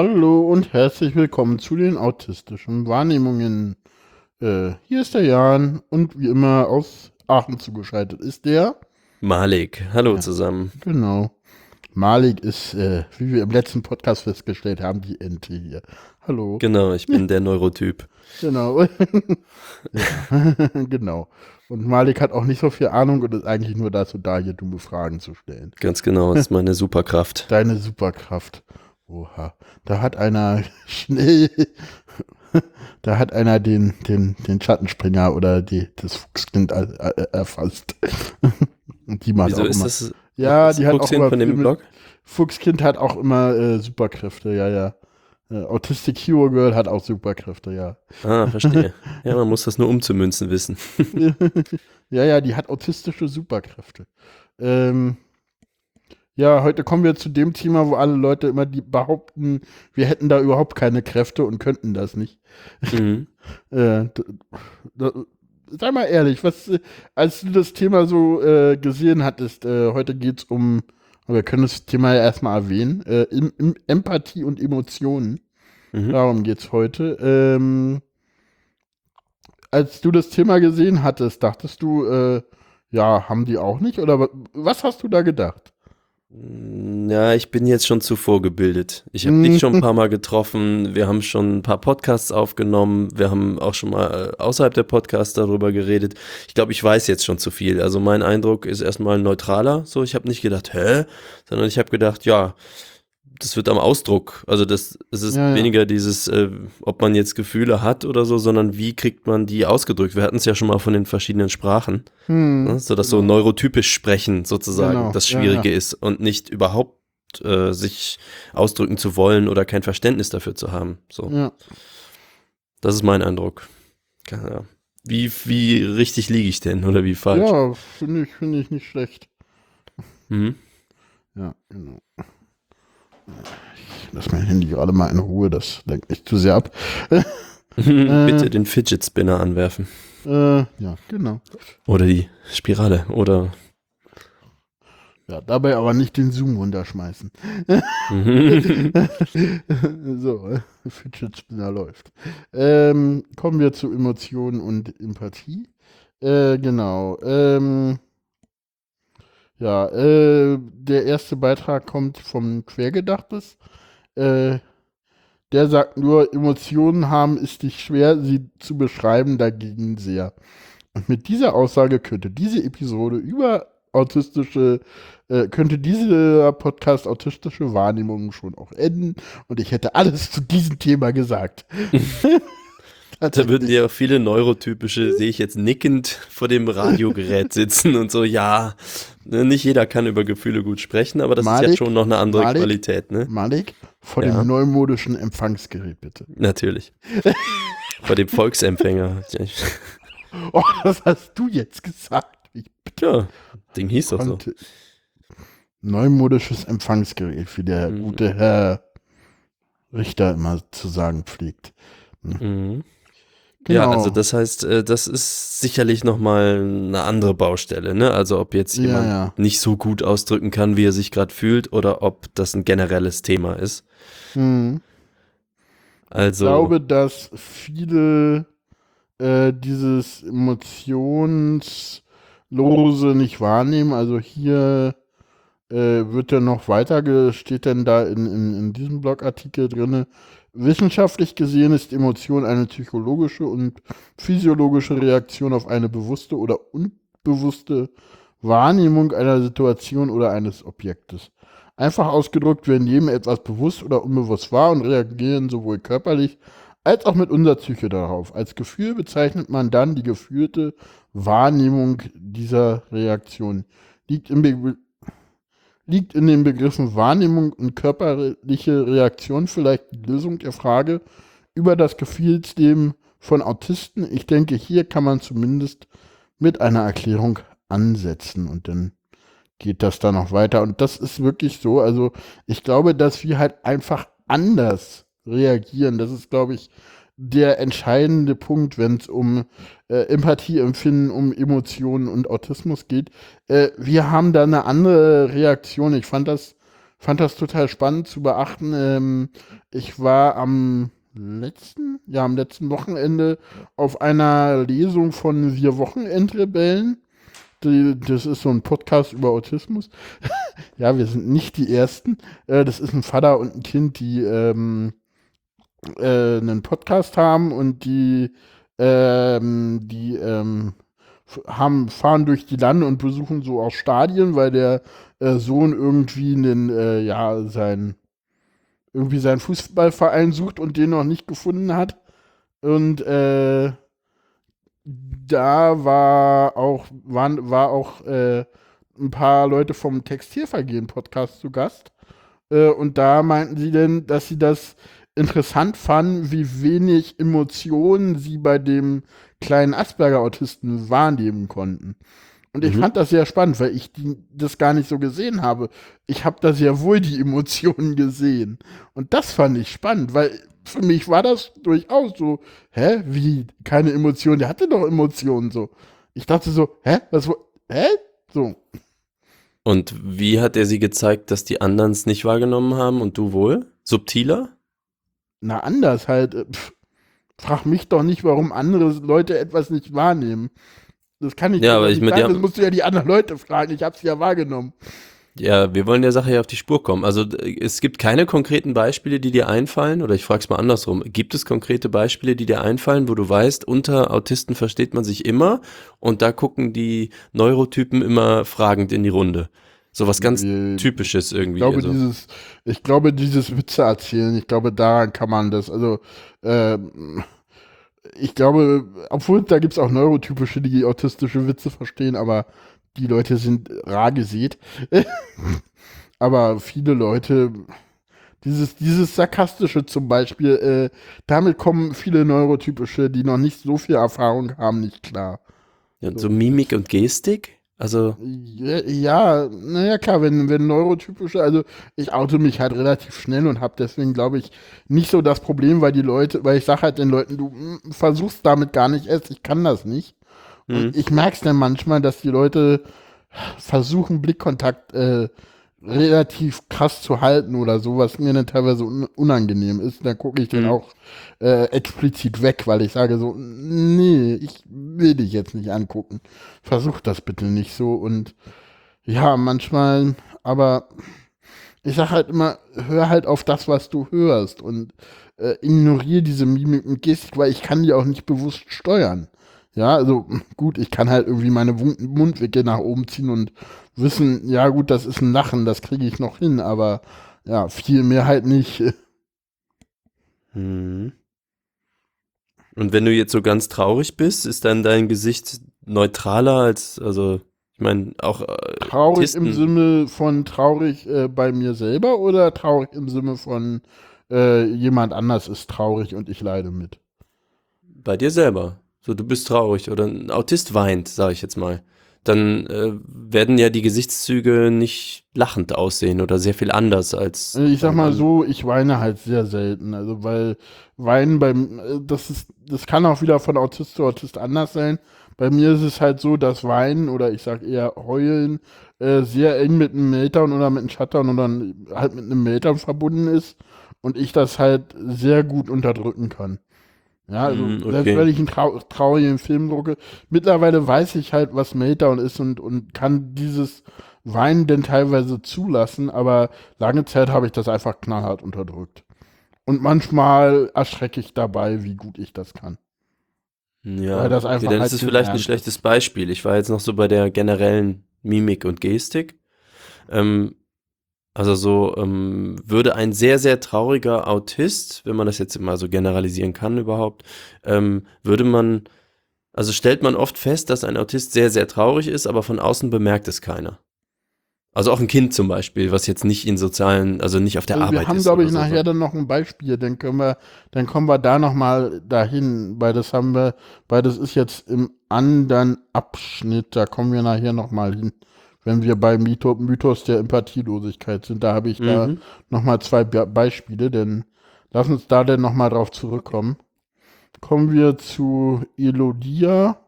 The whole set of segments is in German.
Hallo und herzlich willkommen zu den autistischen Wahrnehmungen. Äh, hier ist der Jan und wie immer aus Aachen zugeschaltet ist der Malik. Hallo ja, zusammen. Genau. Malik ist, äh, wie wir im letzten Podcast festgestellt haben, die Ente hier. Hallo. Genau, ich bin der Neurotyp. Genau. genau. Und Malik hat auch nicht so viel Ahnung und ist eigentlich nur dazu da, hier dumme Fragen zu stellen. Ganz genau, das ist meine Superkraft. Deine Superkraft. Oha. Da hat einer schnell, da hat einer den, den, den Schattenspringer oder die, das Fuchskind erfasst. Und die macht Wieso auch ist immer. das? Ja, die hat auch immer von dem Blog? Fuchskind hat auch immer äh, Superkräfte, ja, ja. Äh, Autistic Hero Girl hat auch Superkräfte, ja. Ah, verstehe. ja, man muss das nur umzumünzen wissen. ja, ja, die hat autistische Superkräfte. Ähm, ja, heute kommen wir zu dem Thema, wo alle Leute immer die behaupten, wir hätten da überhaupt keine Kräfte und könnten das nicht. Mhm. äh, sei mal ehrlich, was, als du das Thema so äh, gesehen hattest, äh, heute geht es um wir können das Thema ja erstmal erwähnen. Äh, im, im Empathie und Emotionen. Mhm. Darum geht es heute. Ähm, als du das Thema gesehen hattest, dachtest du, äh, ja, haben die auch nicht? Oder was hast du da gedacht? Mm, ja, ich bin jetzt schon zu vorgebildet. Ich habe dich schon ein paar Mal getroffen. Wir haben schon ein paar Podcasts aufgenommen. Wir haben auch schon mal äh, außerhalb der Podcasts darüber geredet. Ich glaube, ich weiß jetzt schon zu viel. Also mein Eindruck ist erstmal neutraler. So, ich habe nicht gedacht, hä? Sondern ich habe gedacht, ja, das wird am Ausdruck. Also das, es ist ja, weniger dieses, äh, ob man jetzt Gefühle hat oder so, sondern wie kriegt man die ausgedrückt. Wir hatten es ja schon mal von den verschiedenen Sprachen, hm, ne? so dass genau. so neurotypisch sprechen sozusagen genau. das Schwierige ja, ist und nicht überhaupt äh, sich ausdrücken zu wollen oder kein Verständnis dafür zu haben. So. Ja. Das ist mein Eindruck. Ja. Wie, wie richtig liege ich denn oder wie falsch? Ja, finde ich, finde ich nicht schlecht. Mhm. Ja, genau. Ich lasse mein Handy gerade mal in Ruhe, das lenkt nicht zu sehr ab. Bitte äh, den Fidget Spinner anwerfen. Äh, ja, genau. Oder die Spirale, oder. Ja, dabei aber nicht den Zoom runterschmeißen. so, äh, Fidget Spinner läuft. Ähm, kommen wir zu Emotionen und Empathie. Äh, genau. Ähm, ja, äh, der erste Beitrag kommt vom Quergedachtes. Äh, der sagt nur, Emotionen haben ist nicht schwer, sie zu beschreiben, dagegen sehr. Und mit dieser Aussage könnte diese Episode über autistische, äh, könnte dieser Podcast autistische Wahrnehmungen schon auch enden. Und ich hätte alles zu diesem Thema gesagt. Da würden ja viele neurotypische, sehe ich jetzt nickend vor dem Radiogerät sitzen und so, ja, ne, nicht jeder kann über Gefühle gut sprechen, aber das Malik, ist ja schon noch eine andere Malik, Qualität, ne? Malik, vor ja. dem neumodischen Empfangsgerät, bitte. Natürlich. vor dem Volksempfänger. oh, das hast du jetzt gesagt. Ich ja, Ding hieß doch so. Neumodisches Empfangsgerät, wie der mhm. gute Herr Richter immer zu sagen pflegt. Mhm. Genau. Ja, also das heißt, äh, das ist sicherlich nochmal eine andere Baustelle, ne? Also ob jetzt jemand ja, ja. nicht so gut ausdrücken kann, wie er sich gerade fühlt, oder ob das ein generelles Thema ist. Hm. Also, ich glaube, dass viele äh, dieses Emotionslose nicht wahrnehmen. Also hier äh, wird ja noch weiter, steht denn da in, in, in diesem Blogartikel drin, Wissenschaftlich gesehen ist Emotion eine psychologische und physiologische Reaktion auf eine bewusste oder unbewusste Wahrnehmung einer Situation oder eines Objektes. Einfach ausgedrückt werden jedem etwas bewusst oder unbewusst wahr und reagieren sowohl körperlich als auch mit unserer Psyche darauf. Als Gefühl bezeichnet man dann die gefühlte Wahrnehmung dieser Reaktion. Liegt im, Be liegt in den Begriffen Wahrnehmung und körperliche Reaktion vielleicht die Lösung der Frage über das Gefühlsleben von Autisten. Ich denke, hier kann man zumindest mit einer Erklärung ansetzen und dann geht das da noch weiter. Und das ist wirklich so. Also ich glaube, dass wir halt einfach anders reagieren. Das ist, glaube ich, der entscheidende Punkt, wenn es um äh, Empathie empfinden, um Emotionen und Autismus geht. Äh, wir haben da eine andere Reaktion. Ich fand das fand das total spannend zu beachten. Ähm, ich war am letzten, ja, am letzten Wochenende auf einer Lesung von Wir Wochenendrebellen. Die, das ist so ein Podcast über Autismus. ja, wir sind nicht die Ersten. Äh, das ist ein Vater und ein Kind, die ähm, äh, einen Podcast haben und die, ähm, die ähm, haben, fahren durch die Lande und besuchen so auch Stadien, weil der äh, Sohn irgendwie einen, äh, ja, sein, irgendwie seinen Fußballverein sucht und den noch nicht gefunden hat. Und äh, da war auch, waren, war auch äh, ein paar Leute vom Textilvergehen-Podcast zu Gast. Äh, und da meinten sie denn, dass sie das interessant fanden, wie wenig Emotionen sie bei dem kleinen Asperger-Autisten wahrnehmen konnten. Und ich mhm. fand das sehr spannend, weil ich die, das gar nicht so gesehen habe. Ich habe da sehr wohl die Emotionen gesehen. Und das fand ich spannend, weil für mich war das durchaus so, hä, wie, keine Emotionen, der hatte doch Emotionen so. Ich dachte so, hä, was, hä, so. Und wie hat er sie gezeigt, dass die anderen es nicht wahrgenommen haben und du wohl? Subtiler? Na, anders halt. Äh, pff, frag mich doch nicht, warum andere Leute etwas nicht wahrnehmen. Das kann ich ja, aber ich mit sagen, das musst du ja die anderen Leute fragen. Ich hab's ja wahrgenommen. Ja, wir wollen der Sache ja auf die Spur kommen. Also es gibt keine konkreten Beispiele, die dir einfallen, oder ich frage es mal andersrum. Gibt es konkrete Beispiele, die dir einfallen, wo du weißt, unter Autisten versteht man sich immer und da gucken die Neurotypen immer fragend in die Runde? So was ganz äh, Typisches irgendwie. Ich glaube, also. dieses, ich glaube, dieses Witze erzählen, ich glaube, daran kann man das, also, äh, ich glaube, obwohl da gibt es auch neurotypische, die autistische Witze verstehen, aber die Leute sind rar gesät. aber viele Leute, dieses, dieses Sarkastische zum Beispiel, äh, damit kommen viele Neurotypische, die noch nicht so viel Erfahrung haben, nicht klar. Ja, so Mimik und Gestik? Also. Ja, naja, klar, wenn, wenn neurotypische, also ich oute mich halt relativ schnell und habe deswegen, glaube ich, nicht so das Problem, weil die Leute, weil ich sage halt den Leuten, du mm, versuchst damit gar nicht erst, ich kann das nicht. Mhm. Und ich merke es dann manchmal, dass die Leute versuchen, Blickkontakt äh, relativ krass zu halten oder so, was mir dann teilweise un unangenehm ist. Dann gucke ich den mhm. auch äh, explizit weg, weil ich sage so, nee, ich will dich jetzt nicht angucken. Versuch das bitte nicht so. Und ja, manchmal, aber ich sage halt immer, hör halt auf das, was du hörst und äh, ignoriere diese Mimik und Gestik, weil ich kann die auch nicht bewusst steuern. Ja, also gut, ich kann halt irgendwie meine Mundwickel nach oben ziehen und wissen, ja gut, das ist ein Lachen, das kriege ich noch hin, aber ja, viel mehr halt nicht. Hm. Und wenn du jetzt so ganz traurig bist, ist dann dein Gesicht neutraler als, also ich meine, auch. Äh, traurig Tisten. im Sinne von traurig äh, bei mir selber oder traurig im Sinne von äh, jemand anders ist traurig und ich leide mit? Bei dir selber. So, du bist traurig oder ein Autist weint, sage ich jetzt mal. Dann äh, werden ja die Gesichtszüge nicht lachend aussehen oder sehr viel anders als. Also ich sag mal so, ich weine halt sehr selten. Also, weil Weinen beim, äh, das ist, das kann auch wieder von Autist zu Autist anders sein. Bei mir ist es halt so, dass Weinen oder ich sag eher Heulen äh, sehr eng mit einem Meltdown oder mit einem Shutdown oder halt mit einem Meltdown verbunden ist und ich das halt sehr gut unterdrücken kann. Ja, also mm, okay. selbst wenn ich einen trau traurigen Film drucke, mittlerweile weiß ich halt, was Meltdown ist und, und kann dieses Weinen denn teilweise zulassen, aber lange Zeit habe ich das einfach knallhart unterdrückt. Und manchmal erschrecke ich dabei, wie gut ich das kann. Ja, Weil das einfach okay, dann halt ist es vielleicht ein schlechtes Beispiel. Ich war jetzt noch so bei der generellen Mimik und Gestik. Ähm, also so ähm, würde ein sehr, sehr trauriger Autist, wenn man das jetzt mal so generalisieren kann überhaupt, ähm, würde man, also stellt man oft fest, dass ein Autist sehr, sehr traurig ist, aber von außen bemerkt es keiner. Also auch ein Kind zum Beispiel, was jetzt nicht in sozialen, also nicht auf der also Arbeit ist. Wir haben, glaube ich, so. nachher dann noch ein Beispiel, dann können wir, dann kommen wir da nochmal dahin, weil das haben wir, weil das ist jetzt im anderen Abschnitt, da kommen wir nachher nochmal hin wenn wir beim Mythos der Empathielosigkeit sind. Da habe ich mhm. da nochmal zwei Be Beispiele, denn lass uns da denn nochmal drauf zurückkommen. Kommen wir zu Elodia.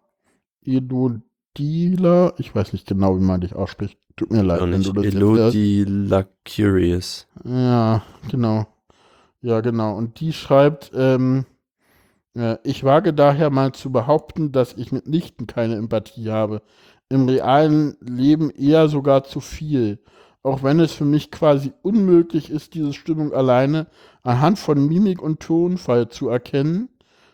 Elodila, ich weiß nicht genau, wie man dich ausspricht. Tut mir leid, wenn du das Elodila Curious. Ja, genau. Ja, genau. Und die schreibt, ähm, äh, ich wage daher mal zu behaupten, dass ich mitnichten keine Empathie habe. Im realen Leben eher sogar zu viel. Auch wenn es für mich quasi unmöglich ist, diese Stimmung alleine anhand von Mimik und Tonfall zu erkennen.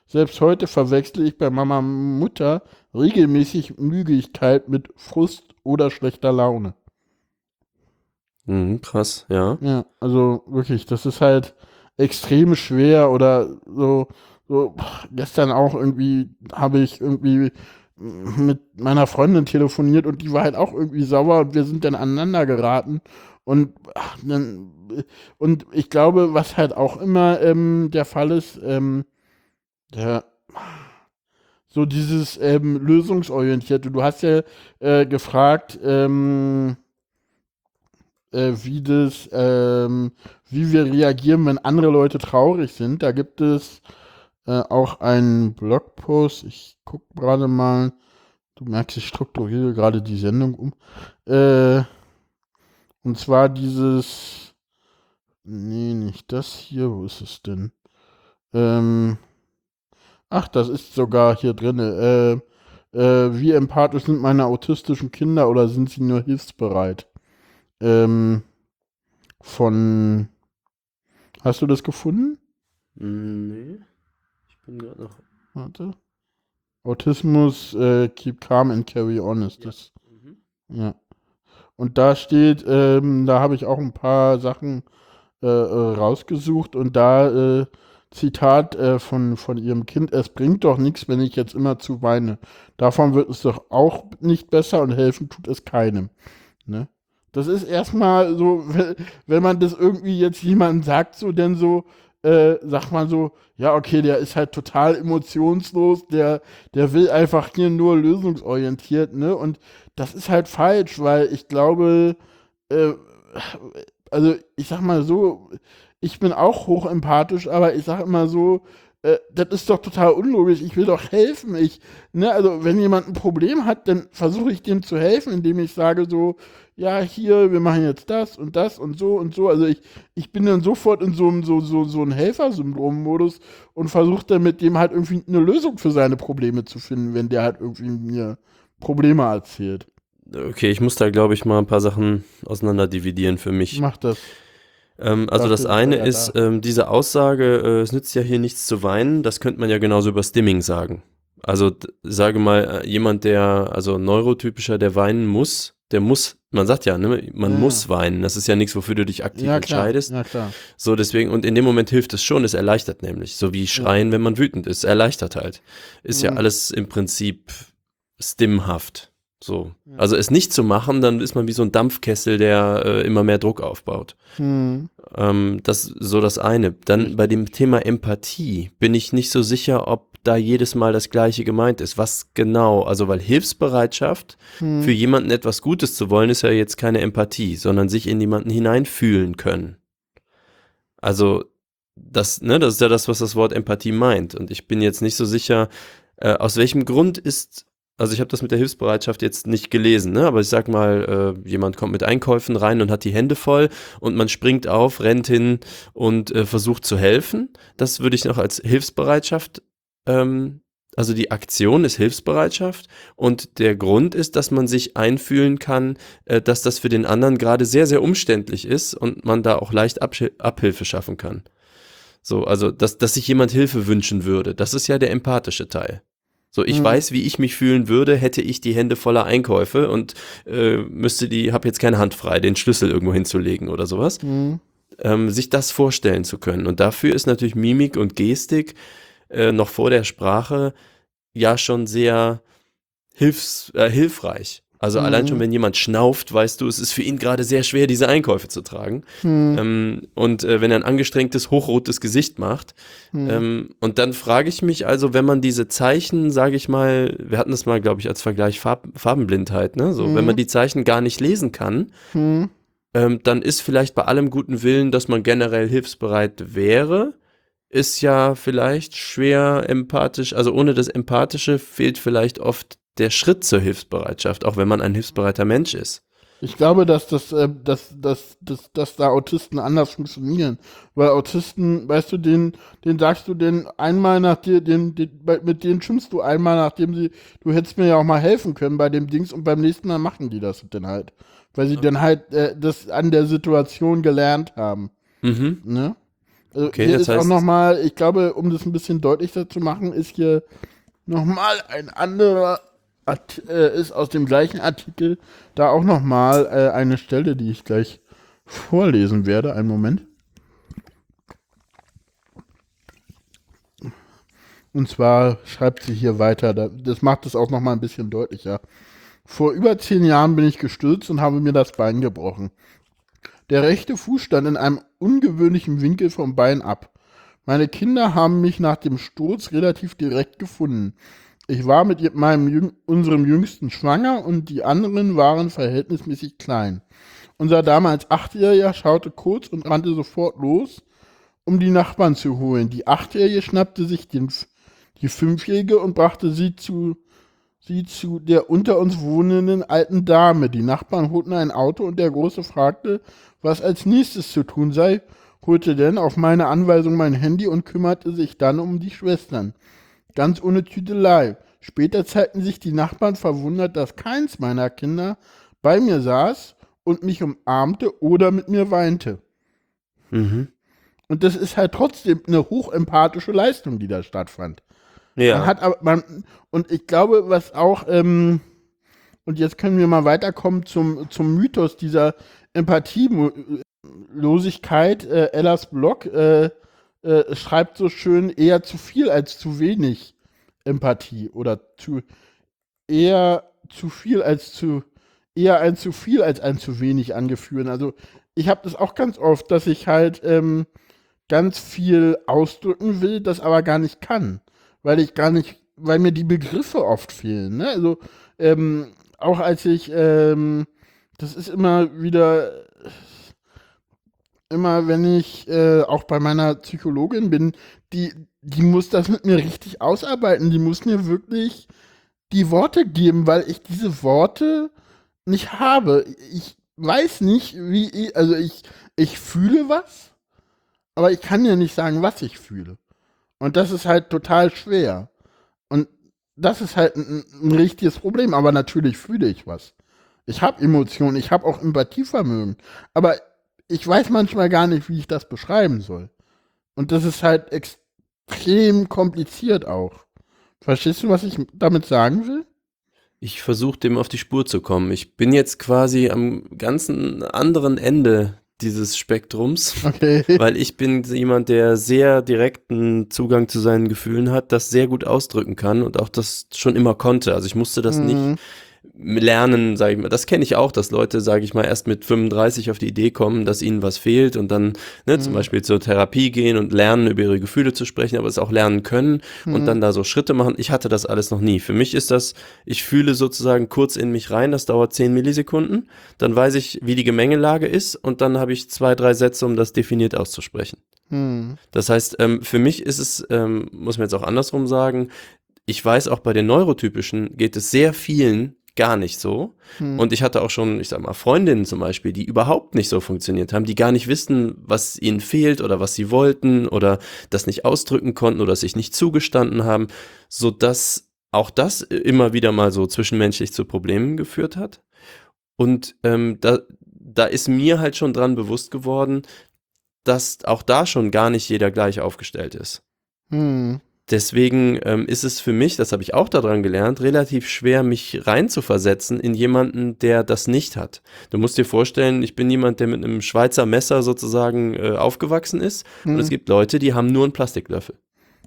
Selbst heute verwechsle ich bei Mama Mutter regelmäßig Müdigkeit mit Frust oder schlechter Laune. Mhm, krass, ja. Ja, also wirklich, das ist halt extrem schwer oder so, so gestern auch irgendwie habe ich irgendwie mit meiner Freundin telefoniert und die war halt auch irgendwie sauer und wir sind dann aneinander geraten und ach, dann, und ich glaube, was halt auch immer ähm, der Fall ist, ähm, der so dieses ähm, lösungsorientierte. Du hast ja äh, gefragt, ähm, äh, wie das, ähm, wie wir reagieren, wenn andere Leute traurig sind. Da gibt es äh, auch einen Blogpost. Ich gucke gerade mal. Du merkst, ich strukturiere gerade die Sendung um. Äh, und zwar dieses. Nee, nicht das hier. Wo ist es denn? Ähm, ach, das ist sogar hier drin. Äh, äh, wie empathisch sind meine autistischen Kinder oder sind sie nur hilfsbereit? Ähm, von. Hast du das gefunden? Nee. Bin gerade noch. Warte. Autismus, äh, keep calm and carry on ist das. Mhm. Ja. Und da steht, ähm, da habe ich auch ein paar Sachen äh, äh, rausgesucht und da äh, Zitat äh, von, von ihrem Kind, es bringt doch nichts, wenn ich jetzt immer zu weine. Davon wird es doch auch nicht besser und helfen tut es keinem. Ne? Das ist erstmal so, wenn man das irgendwie jetzt jemandem sagt, so denn so, äh, sagt man so, ja, okay, der ist halt total emotionslos, der, der will einfach hier nur lösungsorientiert, ne? Und das ist halt falsch, weil ich glaube, äh, also ich sag mal so, ich bin auch hochempathisch, aber ich sag immer so, äh, das ist doch total unlogisch. Ich will doch helfen. Ich, ne, also wenn jemand ein Problem hat, dann versuche ich dem zu helfen, indem ich sage so, ja, hier, wir machen jetzt das und das und so und so. Also ich, ich bin dann sofort in so einem so, so, so ein Helfersyndrom-Modus und versuche dann mit dem halt irgendwie eine Lösung für seine Probleme zu finden, wenn der halt irgendwie mir Probleme erzählt. Okay, ich muss da, glaube ich, mal ein paar Sachen auseinander dividieren für mich. Mach das. Ähm, also das eine ist, ähm, diese Aussage, äh, es nützt ja hier nichts zu weinen, das könnte man ja genauso über Stimming sagen. Also sage mal, äh, jemand, der, also neurotypischer, der weinen muss, der muss, man sagt ja, ne, man ja. muss weinen. Das ist ja nichts, wofür du dich aktiv ja, entscheidest. Ja, klar. So, deswegen, und in dem Moment hilft es schon, es erleichtert nämlich. So wie schreien, ja. wenn man wütend ist, erleichtert halt. Ist mhm. ja alles im Prinzip stimmhaft. So. Also es nicht zu machen, dann ist man wie so ein Dampfkessel, der äh, immer mehr Druck aufbaut. Mhm. Ähm, das so das eine. Dann bei dem Thema Empathie bin ich nicht so sicher, ob da jedes Mal das Gleiche gemeint ist. Was genau? Also, weil Hilfsbereitschaft mhm. für jemanden etwas Gutes zu wollen, ist ja jetzt keine Empathie, sondern sich in jemanden hineinfühlen können. Also, das, ne, das ist ja das, was das Wort Empathie meint. Und ich bin jetzt nicht so sicher, äh, aus welchem Grund ist also ich habe das mit der Hilfsbereitschaft jetzt nicht gelesen, ne? aber ich sag mal, äh, jemand kommt mit Einkäufen rein und hat die Hände voll und man springt auf, rennt hin und äh, versucht zu helfen. Das würde ich noch als Hilfsbereitschaft, ähm, also die Aktion ist Hilfsbereitschaft und der Grund ist, dass man sich einfühlen kann, äh, dass das für den anderen gerade sehr, sehr umständlich ist und man da auch leicht Abh Abhilfe schaffen kann. So, also dass, dass sich jemand Hilfe wünschen würde, das ist ja der empathische Teil. So, ich mhm. weiß, wie ich mich fühlen würde, hätte ich die Hände voller Einkäufe und äh, müsste die, habe jetzt keine Hand frei, den Schlüssel irgendwo hinzulegen oder sowas. Mhm. Ähm, sich das vorstellen zu können. Und dafür ist natürlich Mimik und Gestik äh, noch vor der Sprache ja schon sehr hilfs, äh, hilfreich. Also mhm. allein schon, wenn jemand schnauft, weißt du, es ist für ihn gerade sehr schwer, diese Einkäufe zu tragen. Mhm. Ähm, und äh, wenn er ein angestrengtes, hochrotes Gesicht macht. Mhm. Ähm, und dann frage ich mich also, wenn man diese Zeichen, sage ich mal, wir hatten das mal, glaube ich, als Vergleich Farb Farbenblindheit, ne? So, wenn man mhm. die Zeichen gar nicht lesen kann, mhm. ähm, dann ist vielleicht bei allem guten Willen, dass man generell hilfsbereit wäre, ist ja vielleicht schwer empathisch, also ohne das Empathische fehlt vielleicht oft der Schritt zur Hilfsbereitschaft, auch wenn man ein hilfsbereiter Mensch ist. Ich glaube, dass, das, äh, dass, dass, dass, dass da Autisten anders funktionieren. Weil Autisten, weißt du, den, den sagst du den einmal nach dir, den, den, mit denen schimpfst du einmal, nachdem sie, du hättest mir ja auch mal helfen können bei dem Dings und beim nächsten Mal machen die das dann halt. Weil sie okay. dann halt äh, das an der Situation gelernt haben. Mhm. Ne? Also okay, hier ist heißt, auch nochmal, ich glaube, um das ein bisschen deutlicher zu machen, ist hier nochmal ein anderer Art, äh, ist aus dem gleichen Artikel da auch nochmal äh, eine Stelle, die ich gleich vorlesen werde. Einen Moment. Und zwar schreibt sie hier weiter, das macht es auch nochmal ein bisschen deutlicher. Vor über zehn Jahren bin ich gestürzt und habe mir das Bein gebrochen. Der rechte Fuß stand in einem ungewöhnlichen Winkel vom Bein ab. Meine Kinder haben mich nach dem Sturz relativ direkt gefunden. Ich war mit meinem unserem Jüngsten schwanger und die anderen waren verhältnismäßig klein. Unser damals Achtjähriger schaute kurz und rannte sofort los, um die Nachbarn zu holen. Die Achtjährige schnappte sich den, die Fünfjährige und brachte sie zu, sie zu der unter uns wohnenden alten Dame. Die Nachbarn holten ein Auto und der Große fragte, was als nächstes zu tun sei, holte denn auf meine Anweisung mein Handy und kümmerte sich dann um die Schwestern. Ganz ohne Tüdelei. Später zeigten sich die Nachbarn verwundert, dass keins meiner Kinder bei mir saß und mich umarmte oder mit mir weinte. Mhm. Und das ist halt trotzdem eine hochempathische Leistung, die da stattfand. Ja. Man hat aber, man, und ich glaube, was auch, ähm, und jetzt können wir mal weiterkommen zum, zum Mythos dieser Empathielosigkeit. Äh, Ellas Blog äh, äh, schreibt so schön eher zu viel als zu wenig Empathie oder zu eher zu viel als zu eher ein zu viel als ein zu wenig angeführen. Also ich habe das auch ganz oft, dass ich halt ähm, ganz viel ausdrücken will, das aber gar nicht kann, weil ich gar nicht, weil mir die Begriffe oft fehlen. Ne? Also ähm, auch als ich, ähm, das ist immer wieder immer, wenn ich äh, auch bei meiner Psychologin bin, die, die muss das mit mir richtig ausarbeiten. Die muss mir wirklich die Worte geben, weil ich diese Worte nicht habe. Ich weiß nicht, wie ich, also ich, ich fühle was, aber ich kann ja nicht sagen, was ich fühle. Und das ist halt total schwer. Und das ist halt ein, ein richtiges Problem, aber natürlich fühle ich was. Ich habe Emotionen, ich habe auch Empathievermögen, aber ich weiß manchmal gar nicht, wie ich das beschreiben soll. Und das ist halt extrem kompliziert auch. Verstehst du, was ich damit sagen will? Ich versuche dem auf die Spur zu kommen. Ich bin jetzt quasi am ganzen anderen Ende dieses Spektrums, okay. weil ich bin jemand, der sehr direkten Zugang zu seinen Gefühlen hat, das sehr gut ausdrücken kann und auch das schon immer konnte. Also ich musste das mhm. nicht lernen, sage ich mal. Das kenne ich auch, dass Leute, sage ich mal, erst mit 35 auf die Idee kommen, dass ihnen was fehlt und dann ne, mhm. zum Beispiel zur Therapie gehen und lernen, über ihre Gefühle zu sprechen, aber es auch lernen können mhm. und dann da so Schritte machen. Ich hatte das alles noch nie. Für mich ist das, ich fühle sozusagen kurz in mich rein, das dauert 10 Millisekunden, dann weiß ich, wie die Gemengelage ist und dann habe ich zwei, drei Sätze, um das definiert auszusprechen. Mhm. Das heißt, ähm, für mich ist es, ähm, muss man jetzt auch andersrum sagen, ich weiß auch bei den Neurotypischen geht es sehr vielen gar nicht so. Hm. Und ich hatte auch schon, ich sag mal, Freundinnen zum Beispiel, die überhaupt nicht so funktioniert haben, die gar nicht wissen, was ihnen fehlt oder was sie wollten oder das nicht ausdrücken konnten oder sich nicht zugestanden haben, so dass auch das immer wieder mal so zwischenmenschlich zu Problemen geführt hat. Und ähm, da, da ist mir halt schon dran bewusst geworden, dass auch da schon gar nicht jeder gleich aufgestellt ist. Hm. Deswegen ähm, ist es für mich, das habe ich auch daran gelernt, relativ schwer, mich reinzuversetzen in jemanden, der das nicht hat. Du musst dir vorstellen, ich bin jemand, der mit einem Schweizer Messer sozusagen äh, aufgewachsen ist. Mhm. Und es gibt Leute, die haben nur einen Plastiklöffel.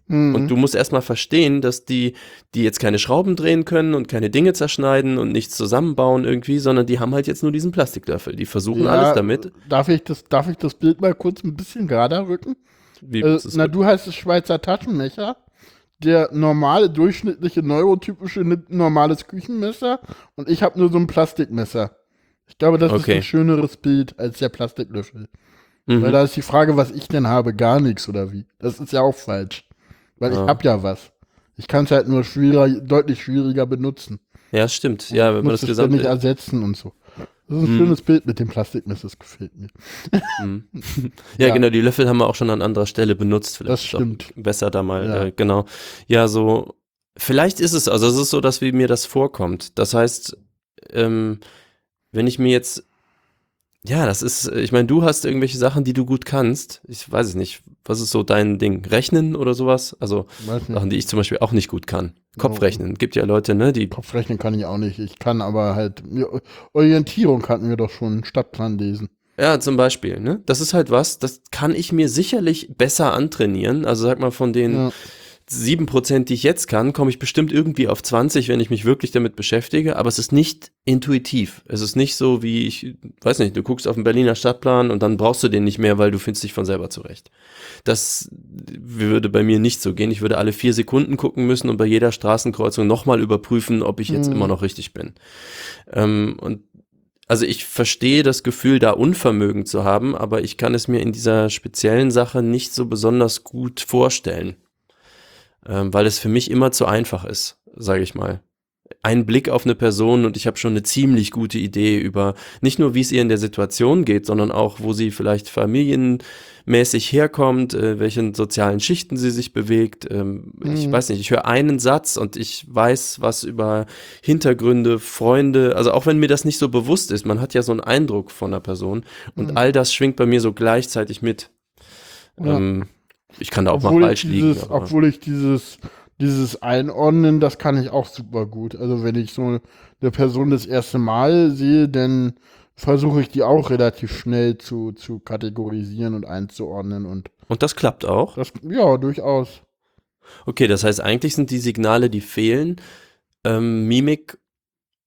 Mhm. Und du musst erstmal verstehen, dass die, die jetzt keine Schrauben drehen können und keine Dinge zerschneiden und nichts zusammenbauen irgendwie, sondern die haben halt jetzt nur diesen Plastiklöffel. Die versuchen ja, alles damit. Darf ich das, darf ich das Bild mal kurz ein bisschen gerader rücken? Wie, äh, na, du heißt es Schweizer Taschenmesser der normale, durchschnittliche, neurotypische nimmt ein normales Küchenmesser und ich habe nur so ein Plastikmesser. Ich glaube, das okay. ist ein schöneres Bild als der Plastiklöffel. Mhm. Weil da ist die Frage, was ich denn habe, gar nichts oder wie. Das ist ja auch falsch. Weil ja. ich habe ja was. Ich kann es halt nur schwieriger, deutlich schwieriger benutzen. Ja, stimmt. Ja, wenn man das Gesamte nicht ersetzen und so. Das ist ein hm. schönes Bild mit dem Plastikmesser, das gefällt mir. Hm. Ja, ja, genau, die Löffel haben wir auch schon an anderer Stelle benutzt. Vielleicht das stimmt. Besser da mal, ja. äh, genau. Ja, so, vielleicht ist es, also es ist so, dass wie mir das vorkommt. Das heißt, ähm, wenn ich mir jetzt ja, das ist, ich meine, du hast irgendwelche Sachen, die du gut kannst. Ich weiß es nicht. Was ist so dein Ding? Rechnen oder sowas? Also Sachen, die ich zum Beispiel auch nicht gut kann. Kopfrechnen. Gibt ja Leute, ne, die. Kopfrechnen kann ich auch nicht. Ich kann aber halt, Orientierung hatten wir doch schon, Stadtplan lesen. Ja, zum Beispiel, ne? Das ist halt was, das kann ich mir sicherlich besser antrainieren. Also sag mal, von den ja. 7%, die ich jetzt kann, komme ich bestimmt irgendwie auf 20, wenn ich mich wirklich damit beschäftige, aber es ist nicht intuitiv. Es ist nicht so wie ich, weiß nicht, du guckst auf den Berliner Stadtplan und dann brauchst du den nicht mehr, weil du findest dich von selber zurecht. Das würde bei mir nicht so gehen. Ich würde alle vier Sekunden gucken müssen und bei jeder Straßenkreuzung nochmal überprüfen, ob ich jetzt mhm. immer noch richtig bin. Ähm, und also ich verstehe das Gefühl, da Unvermögen zu haben, aber ich kann es mir in dieser speziellen Sache nicht so besonders gut vorstellen ähm, weil es für mich immer zu einfach ist, sage ich mal. Ein Blick auf eine Person und ich habe schon eine ziemlich gute Idee über nicht nur, wie es ihr in der Situation geht, sondern auch, wo sie vielleicht familienmäßig herkommt, äh, welchen sozialen Schichten sie sich bewegt. Ähm, mhm. Ich weiß nicht, ich höre einen Satz und ich weiß was über Hintergründe, Freunde, also auch wenn mir das nicht so bewusst ist, man hat ja so einen Eindruck von einer Person und mhm. all das schwingt bei mir so gleichzeitig mit. Ja. Ähm, ich kann da auch obwohl mal falsch dieses, liegen. Aber. Obwohl ich dieses, dieses Einordnen, das kann ich auch super gut. Also wenn ich so eine Person das erste Mal sehe, dann versuche ich die auch relativ schnell zu, zu kategorisieren und einzuordnen. Und, und das klappt auch? Das, ja, durchaus. Okay, das heißt, eigentlich sind die Signale, die fehlen, ähm, Mimik,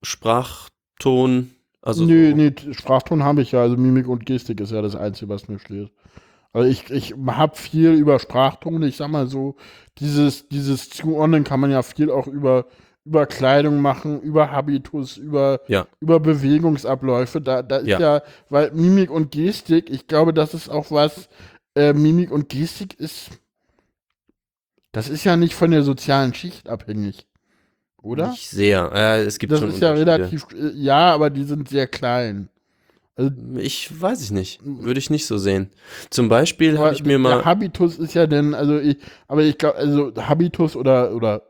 Sprachton, also. Nee, so. nee, Sprachton habe ich ja, also Mimik und Gestik ist ja das Einzige, was mir steht. Also ich, ich habe viel über Sprachton, ich sag mal so, dieses, dieses Zuordnen kann man ja viel auch über, über Kleidung machen, über Habitus, über, ja. über Bewegungsabläufe. Da, da ist ja. ja. weil Mimik und Gestik, ich glaube, das ist auch was, äh, Mimik und Gestik ist, das ist ja nicht von der sozialen Schicht abhängig. Oder? Nicht sehr. Äh, es gibt das schon ist ja relativ, äh, ja, aber die sind sehr klein. Also, ich weiß ich nicht. Würde ich nicht so sehen. Zum Beispiel habe ich mir mal. Habitus ist ja denn, also ich, aber ich glaube, also Habitus oder, oder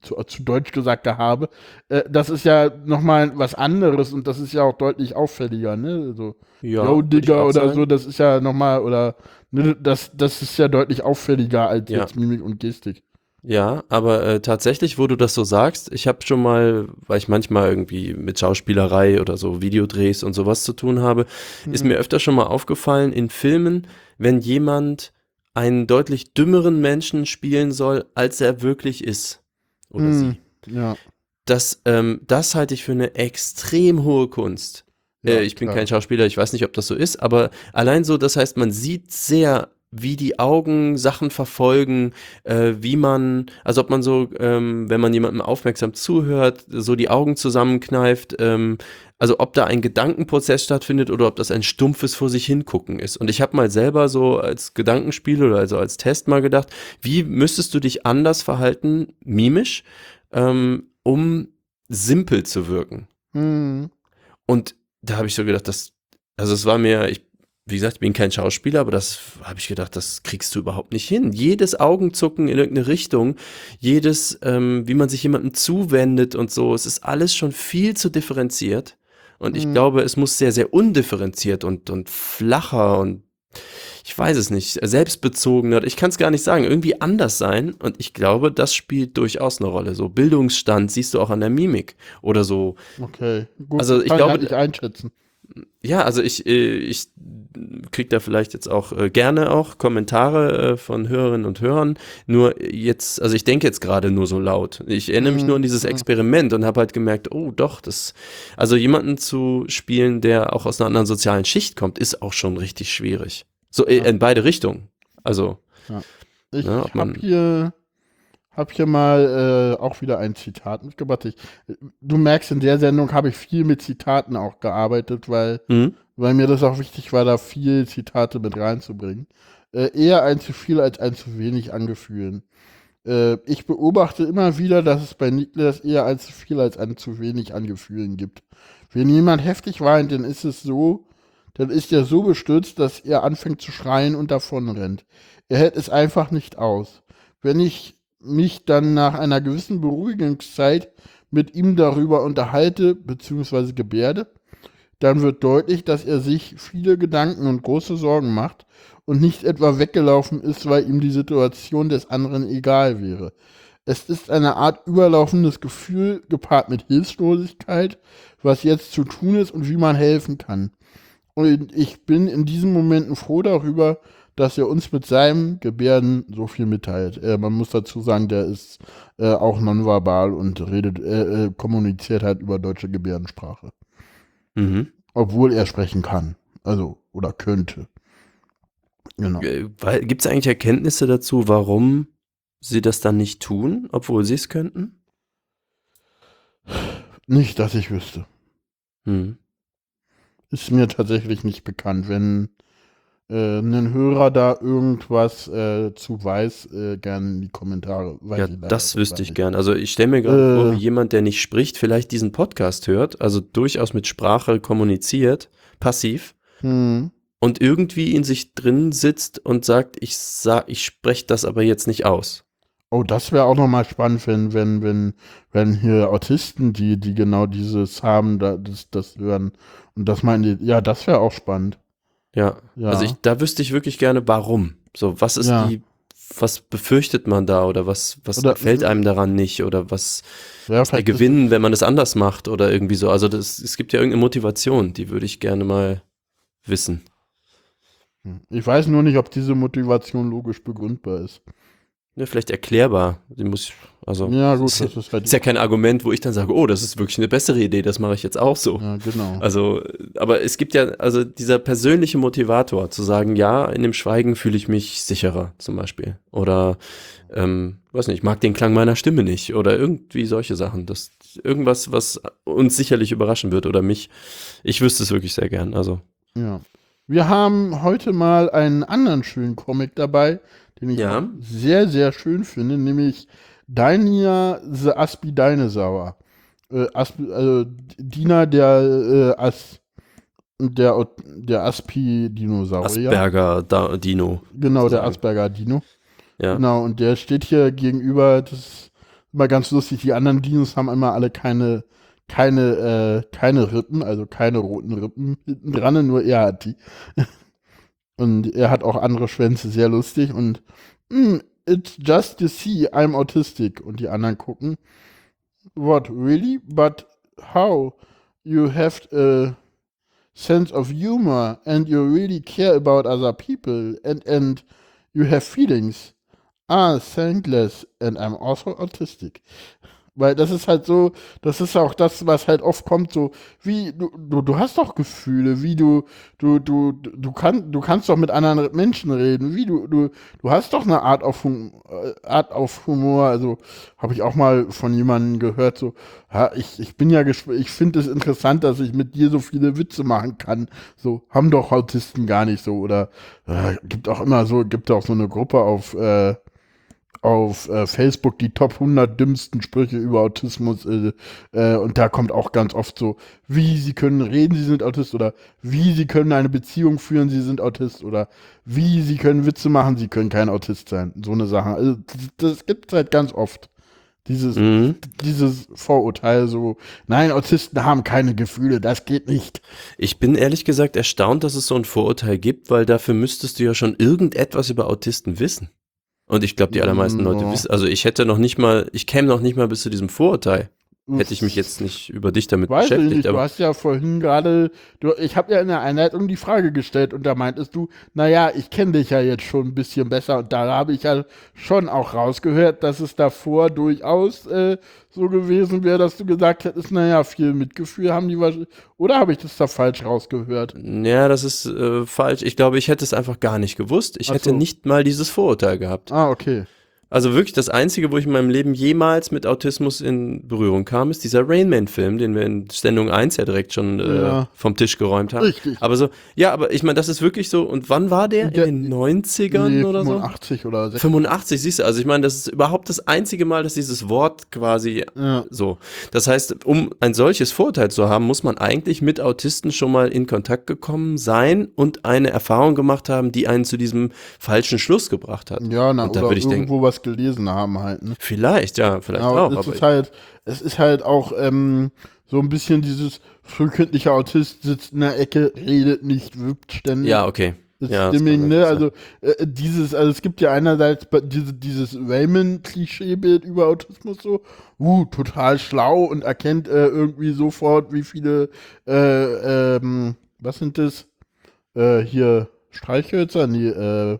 zu, zu Deutsch gesagt Habe, äh, das ist ja nochmal was anderes und das ist ja auch deutlich auffälliger, ne? Also, ja, Yo, Digger oder sagen. so, das ist ja nochmal, oder, ne, das, das ist ja deutlich auffälliger als ja. jetzt Mimik und Gestik. Ja, aber äh, tatsächlich, wo du das so sagst, ich habe schon mal, weil ich manchmal irgendwie mit Schauspielerei oder so Videodrehs und sowas zu tun habe, mhm. ist mir öfter schon mal aufgefallen in Filmen, wenn jemand einen deutlich dümmeren Menschen spielen soll, als er wirklich ist. Oder mhm. sie. Ja. Das, ähm, das halte ich für eine extrem hohe Kunst. Ja, äh, ich bin kein Schauspieler, ich weiß nicht, ob das so ist, aber allein so, das heißt, man sieht sehr wie die Augen Sachen verfolgen, äh, wie man, also ob man so, ähm, wenn man jemandem aufmerksam zuhört, so die Augen zusammenkneift, ähm, also ob da ein Gedankenprozess stattfindet oder ob das ein stumpfes vor sich hingucken ist. Und ich habe mal selber so als Gedankenspiel oder also als Test mal gedacht, wie müsstest du dich anders verhalten, mimisch, ähm, um simpel zu wirken? Mhm. Und da habe ich so gedacht, das, also es war mir, ich wie gesagt, ich bin kein Schauspieler, aber das habe ich gedacht, das kriegst du überhaupt nicht hin. Jedes Augenzucken in irgendeine Richtung, jedes, ähm, wie man sich jemandem zuwendet und so, es ist alles schon viel zu differenziert. Und ich mhm. glaube, es muss sehr, sehr undifferenziert und, und flacher und ich weiß es nicht, selbstbezogener, ich kann es gar nicht sagen, irgendwie anders sein. Und ich glaube, das spielt durchaus eine Rolle. So Bildungsstand siehst du auch an der Mimik oder so. Okay, gut. Also ich kann glaube, ich halt nicht einschätzen ja, also ich, äh, ich kriege da vielleicht jetzt auch äh, gerne auch Kommentare äh, von Hörerinnen und Hörern. Nur jetzt, also ich denke jetzt gerade nur so laut. Ich erinnere mich mhm. nur an dieses Experiment und habe halt gemerkt, oh doch, das, also jemanden zu spielen, der auch aus einer anderen sozialen Schicht kommt, ist auch schon richtig schwierig. So ja. in beide Richtungen. Also. Ja. Ich ne, habe hier habe hier mal äh, auch wieder ein Zitat mitgebracht. Ich, du merkst, in der Sendung habe ich viel mit Zitaten auch gearbeitet, weil, mhm. weil mir das auch wichtig war, da viel Zitate mit reinzubringen. Äh, eher ein zu viel als ein zu wenig angefühlen. Äh, ich beobachte immer wieder, dass es bei Niklas eher als zu viel als an zu wenig an Gefühlen gibt. Wenn jemand heftig weint, dann ist es so, dann ist er so bestürzt, dass er anfängt zu schreien und davon rennt. Er hält es einfach nicht aus. Wenn ich mich dann nach einer gewissen Beruhigungszeit mit ihm darüber unterhalte bzw. gebärde, dann wird deutlich, dass er sich viele Gedanken und große Sorgen macht und nicht etwa weggelaufen ist, weil ihm die Situation des anderen egal wäre. Es ist eine Art überlaufendes Gefühl gepaart mit Hilflosigkeit, was jetzt zu tun ist und wie man helfen kann. Und ich bin in diesen Momenten froh darüber, dass er uns mit seinem Gebärden so viel mitteilt. Äh, man muss dazu sagen, der ist äh, auch nonverbal und redet, äh, äh kommuniziert halt über deutsche Gebärdensprache. Mhm. Obwohl er sprechen kann. Also, oder könnte. Genau. Äh, Gibt es eigentlich Erkenntnisse dazu, warum sie das dann nicht tun, obwohl sie es könnten? Nicht, dass ich wüsste. Hm. Ist mir tatsächlich nicht bekannt. Wenn äh, ein Hörer da irgendwas äh, zu weiß, äh, gerne in die Kommentare. ja, das wüsste ich gern. Also ich stelle mir gerade vor, wie äh. jemand, der nicht spricht, vielleicht diesen Podcast hört, also durchaus mit Sprache kommuniziert, passiv, hm. und irgendwie in sich drin sitzt und sagt, ich sag, ich spreche das aber jetzt nicht aus. Oh, das wäre auch nochmal spannend, wenn, wenn, wenn, wenn hier Autisten, die, die genau dieses haben, da, das, das hören. Und das meinen die, ja, das wäre auch spannend. Ja. ja. Also ich, da wüsste ich wirklich gerne, warum. So, was ist ja. die, was befürchtet man da oder was, was oder, gefällt einem daran nicht oder was, ja, was der Gewinn, wenn man es anders macht oder irgendwie so. Also das, es gibt ja irgendeine Motivation, die würde ich gerne mal wissen. Hm. Ich weiß nur nicht, ob diese Motivation logisch begründbar ist. Ja, vielleicht erklärbar. Die muss, also, ja, gut, ist, das ist, halt ist ja kein Argument, wo ich dann sage, oh, das ist wirklich eine bessere Idee, das mache ich jetzt auch so. Ja, genau. Also, aber es gibt ja, also dieser persönliche Motivator, zu sagen, ja, in dem Schweigen fühle ich mich sicherer, zum Beispiel. Oder, ähm, weiß nicht, ich mag den Klang meiner Stimme nicht. Oder irgendwie solche Sachen. Das, irgendwas, was uns sicherlich überraschen wird oder mich. Ich wüsste es wirklich sehr gern, also. Ja. Wir haben heute mal einen anderen schönen Comic dabei, den ich ja. sehr, sehr schön finde, nämlich Dainia the Aspi Dinosaur. Äh, Aspi, also Dina der äh, As, der, der Aspi-Dinosaurier. Asperger da, Dino. Genau, der Asperger-Dino. Ja. Genau, und der steht hier gegenüber, das ist immer ganz lustig, die anderen Dinos haben immer alle keine, keine, äh, keine Rippen, also keine roten Rippen hinten dran, nur er hat die. Und er hat auch andere Schwänze, sehr lustig. Und mm, it's just to see I'm autistic. Und die anderen gucken, what, really? But how? You have a sense of humor and you really care about other people and, and you have feelings. Ah, thankless and I'm also autistic. Weil das ist halt so, das ist auch das, was halt oft kommt, so, wie, du, du, du hast doch Gefühle, wie du, du, du, du, kann, du kannst doch mit anderen Menschen reden, wie du, du, du hast doch eine Art auf, äh, Art auf Humor, also habe ich auch mal von jemandem gehört, so, ja, ich, ich bin ja, ich finde es interessant, dass ich mit dir so viele Witze machen kann, so, haben doch Autisten gar nicht so, oder, äh, gibt auch immer so, gibt auch so eine Gruppe auf, äh, auf äh, Facebook die Top 100 dümmsten Sprüche über Autismus äh, äh, und da kommt auch ganz oft so, wie sie können reden, sie sind Autist oder wie sie können eine Beziehung führen, sie sind Autist oder wie sie können Witze machen, sie können kein Autist sein. So eine Sache. Also das, das gibt es halt ganz oft. Dieses, mhm. dieses Vorurteil so, nein, Autisten haben keine Gefühle, das geht nicht. Ich bin ehrlich gesagt erstaunt, dass es so ein Vorurteil gibt, weil dafür müsstest du ja schon irgendetwas über Autisten wissen. Und ich glaube, die allermeisten Leute wissen, also ich hätte noch nicht mal, ich käme noch nicht mal bis zu diesem Vorurteil. Hätte ich mich jetzt nicht über dich damit Weiß beschäftigt. Ich nicht, du hast ja vorhin gerade, ich habe ja in der Einleitung die Frage gestellt und da meintest du, naja, ich kenne dich ja jetzt schon ein bisschen besser und da habe ich ja schon auch rausgehört, dass es davor durchaus äh, so gewesen wäre, dass du gesagt hättest, naja, viel Mitgefühl haben die wahrscheinlich, oder habe ich das da falsch rausgehört? Ja, das ist äh, falsch. Ich glaube, ich hätte es einfach gar nicht gewusst. Ich Ach hätte so. nicht mal dieses Vorurteil gehabt. Ah, okay. Also wirklich das Einzige, wo ich in meinem Leben jemals mit Autismus in Berührung kam, ist dieser Rainman-Film, den wir in Sendung 1 ja direkt schon äh, ja. vom Tisch geräumt haben. Richtig. Aber so, ja, aber ich meine, das ist wirklich so, und wann war der? der in den 90ern nee, oder 85 so? oder 86. 85, siehst du, also ich meine, das ist überhaupt das einzige Mal, dass dieses Wort quasi ja. so. Das heißt, um ein solches Vorteil zu haben, muss man eigentlich mit Autisten schon mal in Kontakt gekommen sein und eine Erfahrung gemacht haben, die einen zu diesem falschen Schluss gebracht hat. Ja, na, und da oder ich irgendwo denken, was gelesen haben halt. Ne? Vielleicht, ja, vielleicht ja, auch. Es ist halt, es ist halt auch ähm, so ein bisschen dieses frühkindliche Autist sitzt in der Ecke, redet nicht, wippt ständig. Ja, okay. Das ja, Stimming, ne? Also äh, dieses, also es gibt ja einerseits diese, dieses Raymond-Klischeebild über Autismus so, uh, total schlau und erkennt äh, irgendwie sofort, wie viele, äh, ähm, was sind das? Äh, hier Streichhölzer? Nee, äh,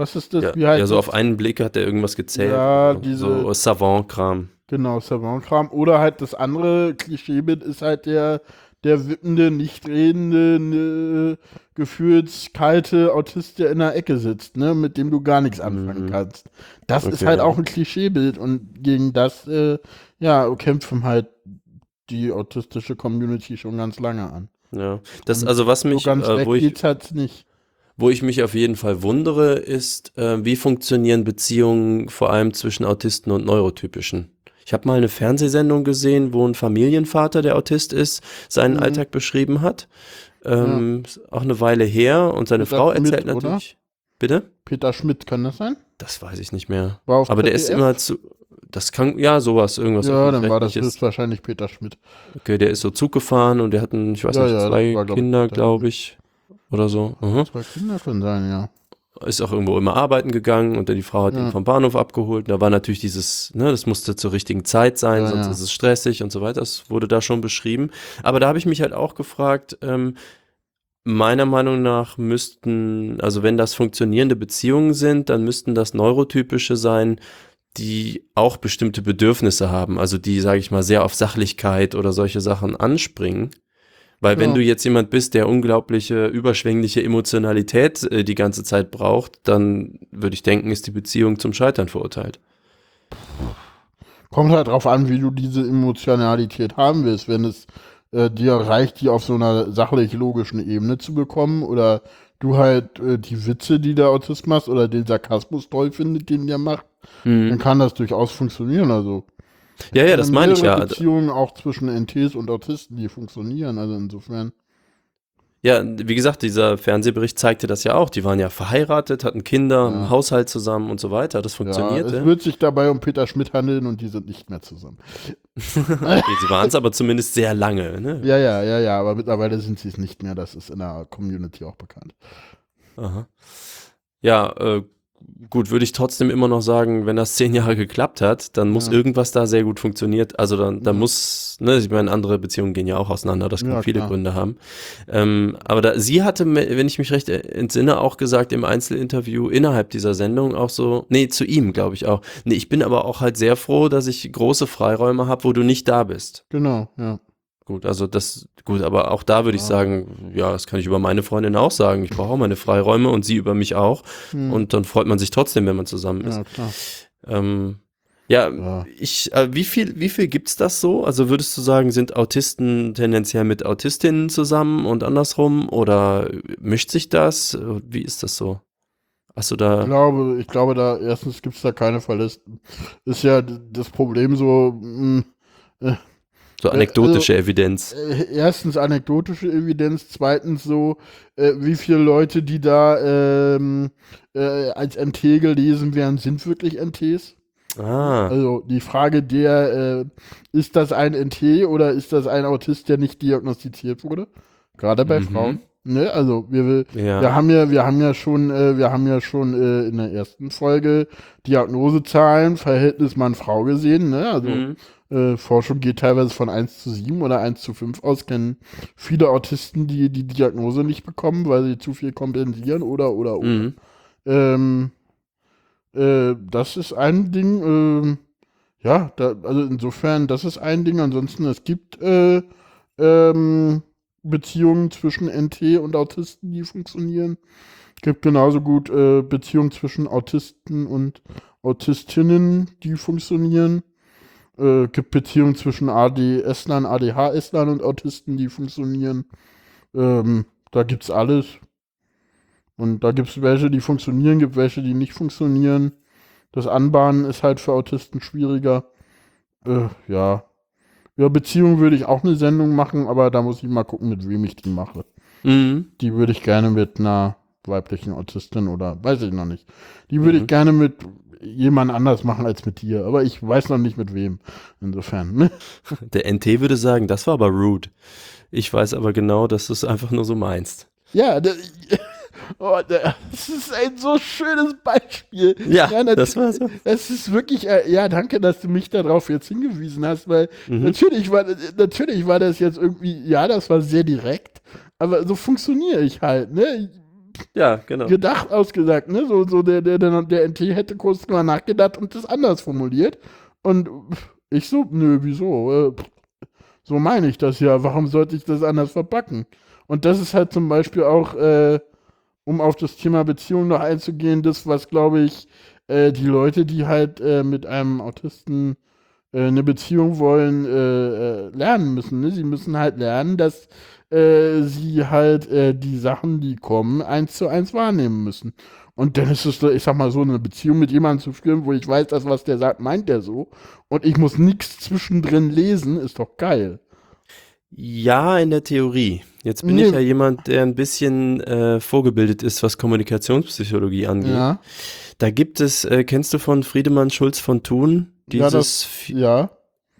was ist das? Ja, Wie heißt ja so das? auf einen Blick hat er irgendwas gezählt. Ja, diese. So Savant-Kram. Genau, Savant-Kram. Oder halt das andere Klischeebild ist halt der, der wippende, nicht redende, ne, gefühlt kalte Autist, der in der Ecke sitzt, ne, mit dem du gar nichts anfangen mhm. kannst. Das okay, ist halt ja. auch ein Klischeebild und gegen das, äh, ja, kämpfen halt die autistische Community schon ganz lange an. Ja, das, also was mich, so ganz äh, wo ich, halt nicht. Wo ich mich auf jeden Fall wundere, ist, äh, wie funktionieren Beziehungen vor allem zwischen Autisten und Neurotypischen? Ich habe mal eine Fernsehsendung gesehen, wo ein Familienvater, der Autist ist, seinen mhm. Alltag beschrieben hat. Ähm, ja. Auch eine Weile her und seine Peter Frau erzählt Schmidt, natürlich. Oder? Bitte? Peter Schmidt, kann das sein? Das weiß ich nicht mehr. Aber der ist immer zu. Das kann, ja, sowas, irgendwas. Ja, dann war das höchstwahrscheinlich Peter Schmidt. Okay, der ist so Zug gefahren und der hat, ich weiß ja, nicht, zwei ja, Kinder, glaube ich oder so. Mhm. Zwei Kinder können sein, ja. Ist auch irgendwo immer arbeiten gegangen und dann die Frau hat ja. ihn vom Bahnhof abgeholt. Da war natürlich dieses, ne, das musste zur richtigen Zeit sein, ja, sonst ja. ist es stressig und so weiter. Das wurde da schon beschrieben. Aber da habe ich mich halt auch gefragt, ähm, meiner Meinung nach müssten, also wenn das funktionierende Beziehungen sind, dann müssten das neurotypische sein, die auch bestimmte Bedürfnisse haben, also die, sage ich mal, sehr auf Sachlichkeit oder solche Sachen anspringen. Weil wenn ja. du jetzt jemand bist, der unglaubliche, überschwängliche Emotionalität äh, die ganze Zeit braucht, dann würde ich denken, ist die Beziehung zum Scheitern verurteilt. Kommt halt drauf an, wie du diese Emotionalität haben willst. Wenn es äh, dir reicht, die auf so einer sachlich-logischen Ebene zu bekommen oder du halt äh, die Witze, die der Autist macht oder den Sarkasmus toll findet, den der macht, mhm. dann kann das durchaus funktionieren. Also ja, ja, das meine ich ja. Beziehungen auch zwischen NTs und Autisten, die funktionieren. Also insofern. Ja, wie gesagt, dieser Fernsehbericht zeigte das ja auch. Die waren ja verheiratet, hatten Kinder, ja. einen Haushalt zusammen und so weiter. Das funktionierte. Ja, es wird sich dabei um Peter Schmidt handeln und die sind nicht mehr zusammen. okay, sie waren es aber zumindest sehr lange, ne? Ja, ja, ja, ja, aber mittlerweile sind sie es nicht mehr. Das ist in der Community auch bekannt. Aha. Ja, äh, gut, würde ich trotzdem immer noch sagen, wenn das zehn Jahre geklappt hat, dann muss ja. irgendwas da sehr gut funktioniert. Also dann, dann ja. muss, ne, ich meine, andere Beziehungen gehen ja auch auseinander, das kann ja, viele klar. Gründe haben. Ähm, aber da, sie hatte, wenn ich mich recht entsinne, auch gesagt im Einzelinterview innerhalb dieser Sendung auch so, nee, zu ihm, glaube ich auch. Nee, ich bin aber auch halt sehr froh, dass ich große Freiräume habe, wo du nicht da bist. Genau, ja. Gut, also das, gut, aber auch da würde ich sagen, ja, das kann ich über meine Freundin auch sagen. Ich brauche auch meine Freiräume und sie über mich auch. Hm. Und dann freut man sich trotzdem, wenn man zusammen ist. Ja, klar. Ähm, ja, ja, ich, äh, wie viel, wie viel gibt's das so? Also würdest du sagen, sind Autisten tendenziell mit Autistinnen zusammen und andersrum? Oder mischt sich das? Wie ist das so? Hast du da. Ich glaube, ich glaube, da erstens gibt's da keine Verlisten. Ist ja das Problem so, mh, hm, äh, so anekdotische also, Evidenz. Äh, erstens anekdotische Evidenz, zweitens so, äh, wie viele Leute, die da ähm, äh, als NT gelesen werden, sind wirklich NTs. Ah. Also die Frage der, äh, ist das ein NT oder ist das ein Autist, der nicht diagnostiziert wurde? Gerade bei mhm. Frauen. Ne, also wir, ja. wir haben ja, wir haben ja schon, äh, wir haben ja schon äh, in der ersten Folge Diagnosezahlen, Verhältnis Mann-Frau gesehen, ne? Also mhm. Äh, Forschung geht teilweise von 1 zu 7 oder 1 zu 5 aus, kennen viele Autisten, die die Diagnose nicht bekommen, weil sie zu viel kompensieren oder oder oder. Mhm. Ähm, äh, das ist ein Ding, ähm, ja, da, also insofern, das ist ein Ding. Ansonsten, es gibt äh, ähm, Beziehungen zwischen NT und Autisten, die funktionieren. Es gibt genauso gut äh, Beziehungen zwischen Autisten und Autistinnen, die funktionieren. Äh, gibt Beziehungen zwischen ADS-Lern, ADHS-Lern und Autisten, die funktionieren. Ähm, da gibt's alles. Und da gibt's welche, die funktionieren, gibt welche, die nicht funktionieren. Das Anbahnen ist halt für Autisten schwieriger. Äh, ja. Über Beziehungen würde ich auch eine Sendung machen, aber da muss ich mal gucken, mit wem ich die mache. Mhm. Die würde ich gerne mit einer weiblichen Autistin oder weiß ich noch nicht. Die würde mhm. ich gerne mit jemand anders machen als mit dir, aber ich weiß noch nicht mit wem. Insofern, ne? Der NT würde sagen, das war aber rude. Ich weiß aber genau, dass du es einfach nur so meinst. Ja, der, oh, das ist ein so schönes Beispiel. Ja, ja das war so. Es ist wirklich, äh, ja, danke, dass du mich darauf jetzt hingewiesen hast, weil mhm. natürlich, war, natürlich war das jetzt irgendwie, ja, das war sehr direkt, aber so funktioniere ich halt, ne? Ja, genau. Gedacht, ausgesagt, ne? So, so der, der, der, der NT hätte kurz drüber nachgedacht und das anders formuliert. Und ich so, nö, wieso? Äh, so meine ich das ja. Warum sollte ich das anders verpacken? Und das ist halt zum Beispiel auch, äh, um auf das Thema Beziehung noch einzugehen, das, was, glaube ich, äh, die Leute, die halt äh, mit einem Autisten äh, eine Beziehung wollen, äh, lernen müssen. Ne? Sie müssen halt lernen, dass äh, sie halt äh, die Sachen, die kommen, eins zu eins wahrnehmen müssen. Und dann ist es, ich sag mal so, eine Beziehung mit jemandem zu führen, wo ich weiß, dass was der sagt, meint der so. Und ich muss nichts zwischendrin lesen, ist doch geil. Ja, in der Theorie. Jetzt bin nee. ich ja jemand, der ein bisschen äh, vorgebildet ist, was Kommunikationspsychologie angeht. Ja. Da gibt es, äh, kennst du von Friedemann Schulz von Thun? Dieses, ja, das, ja.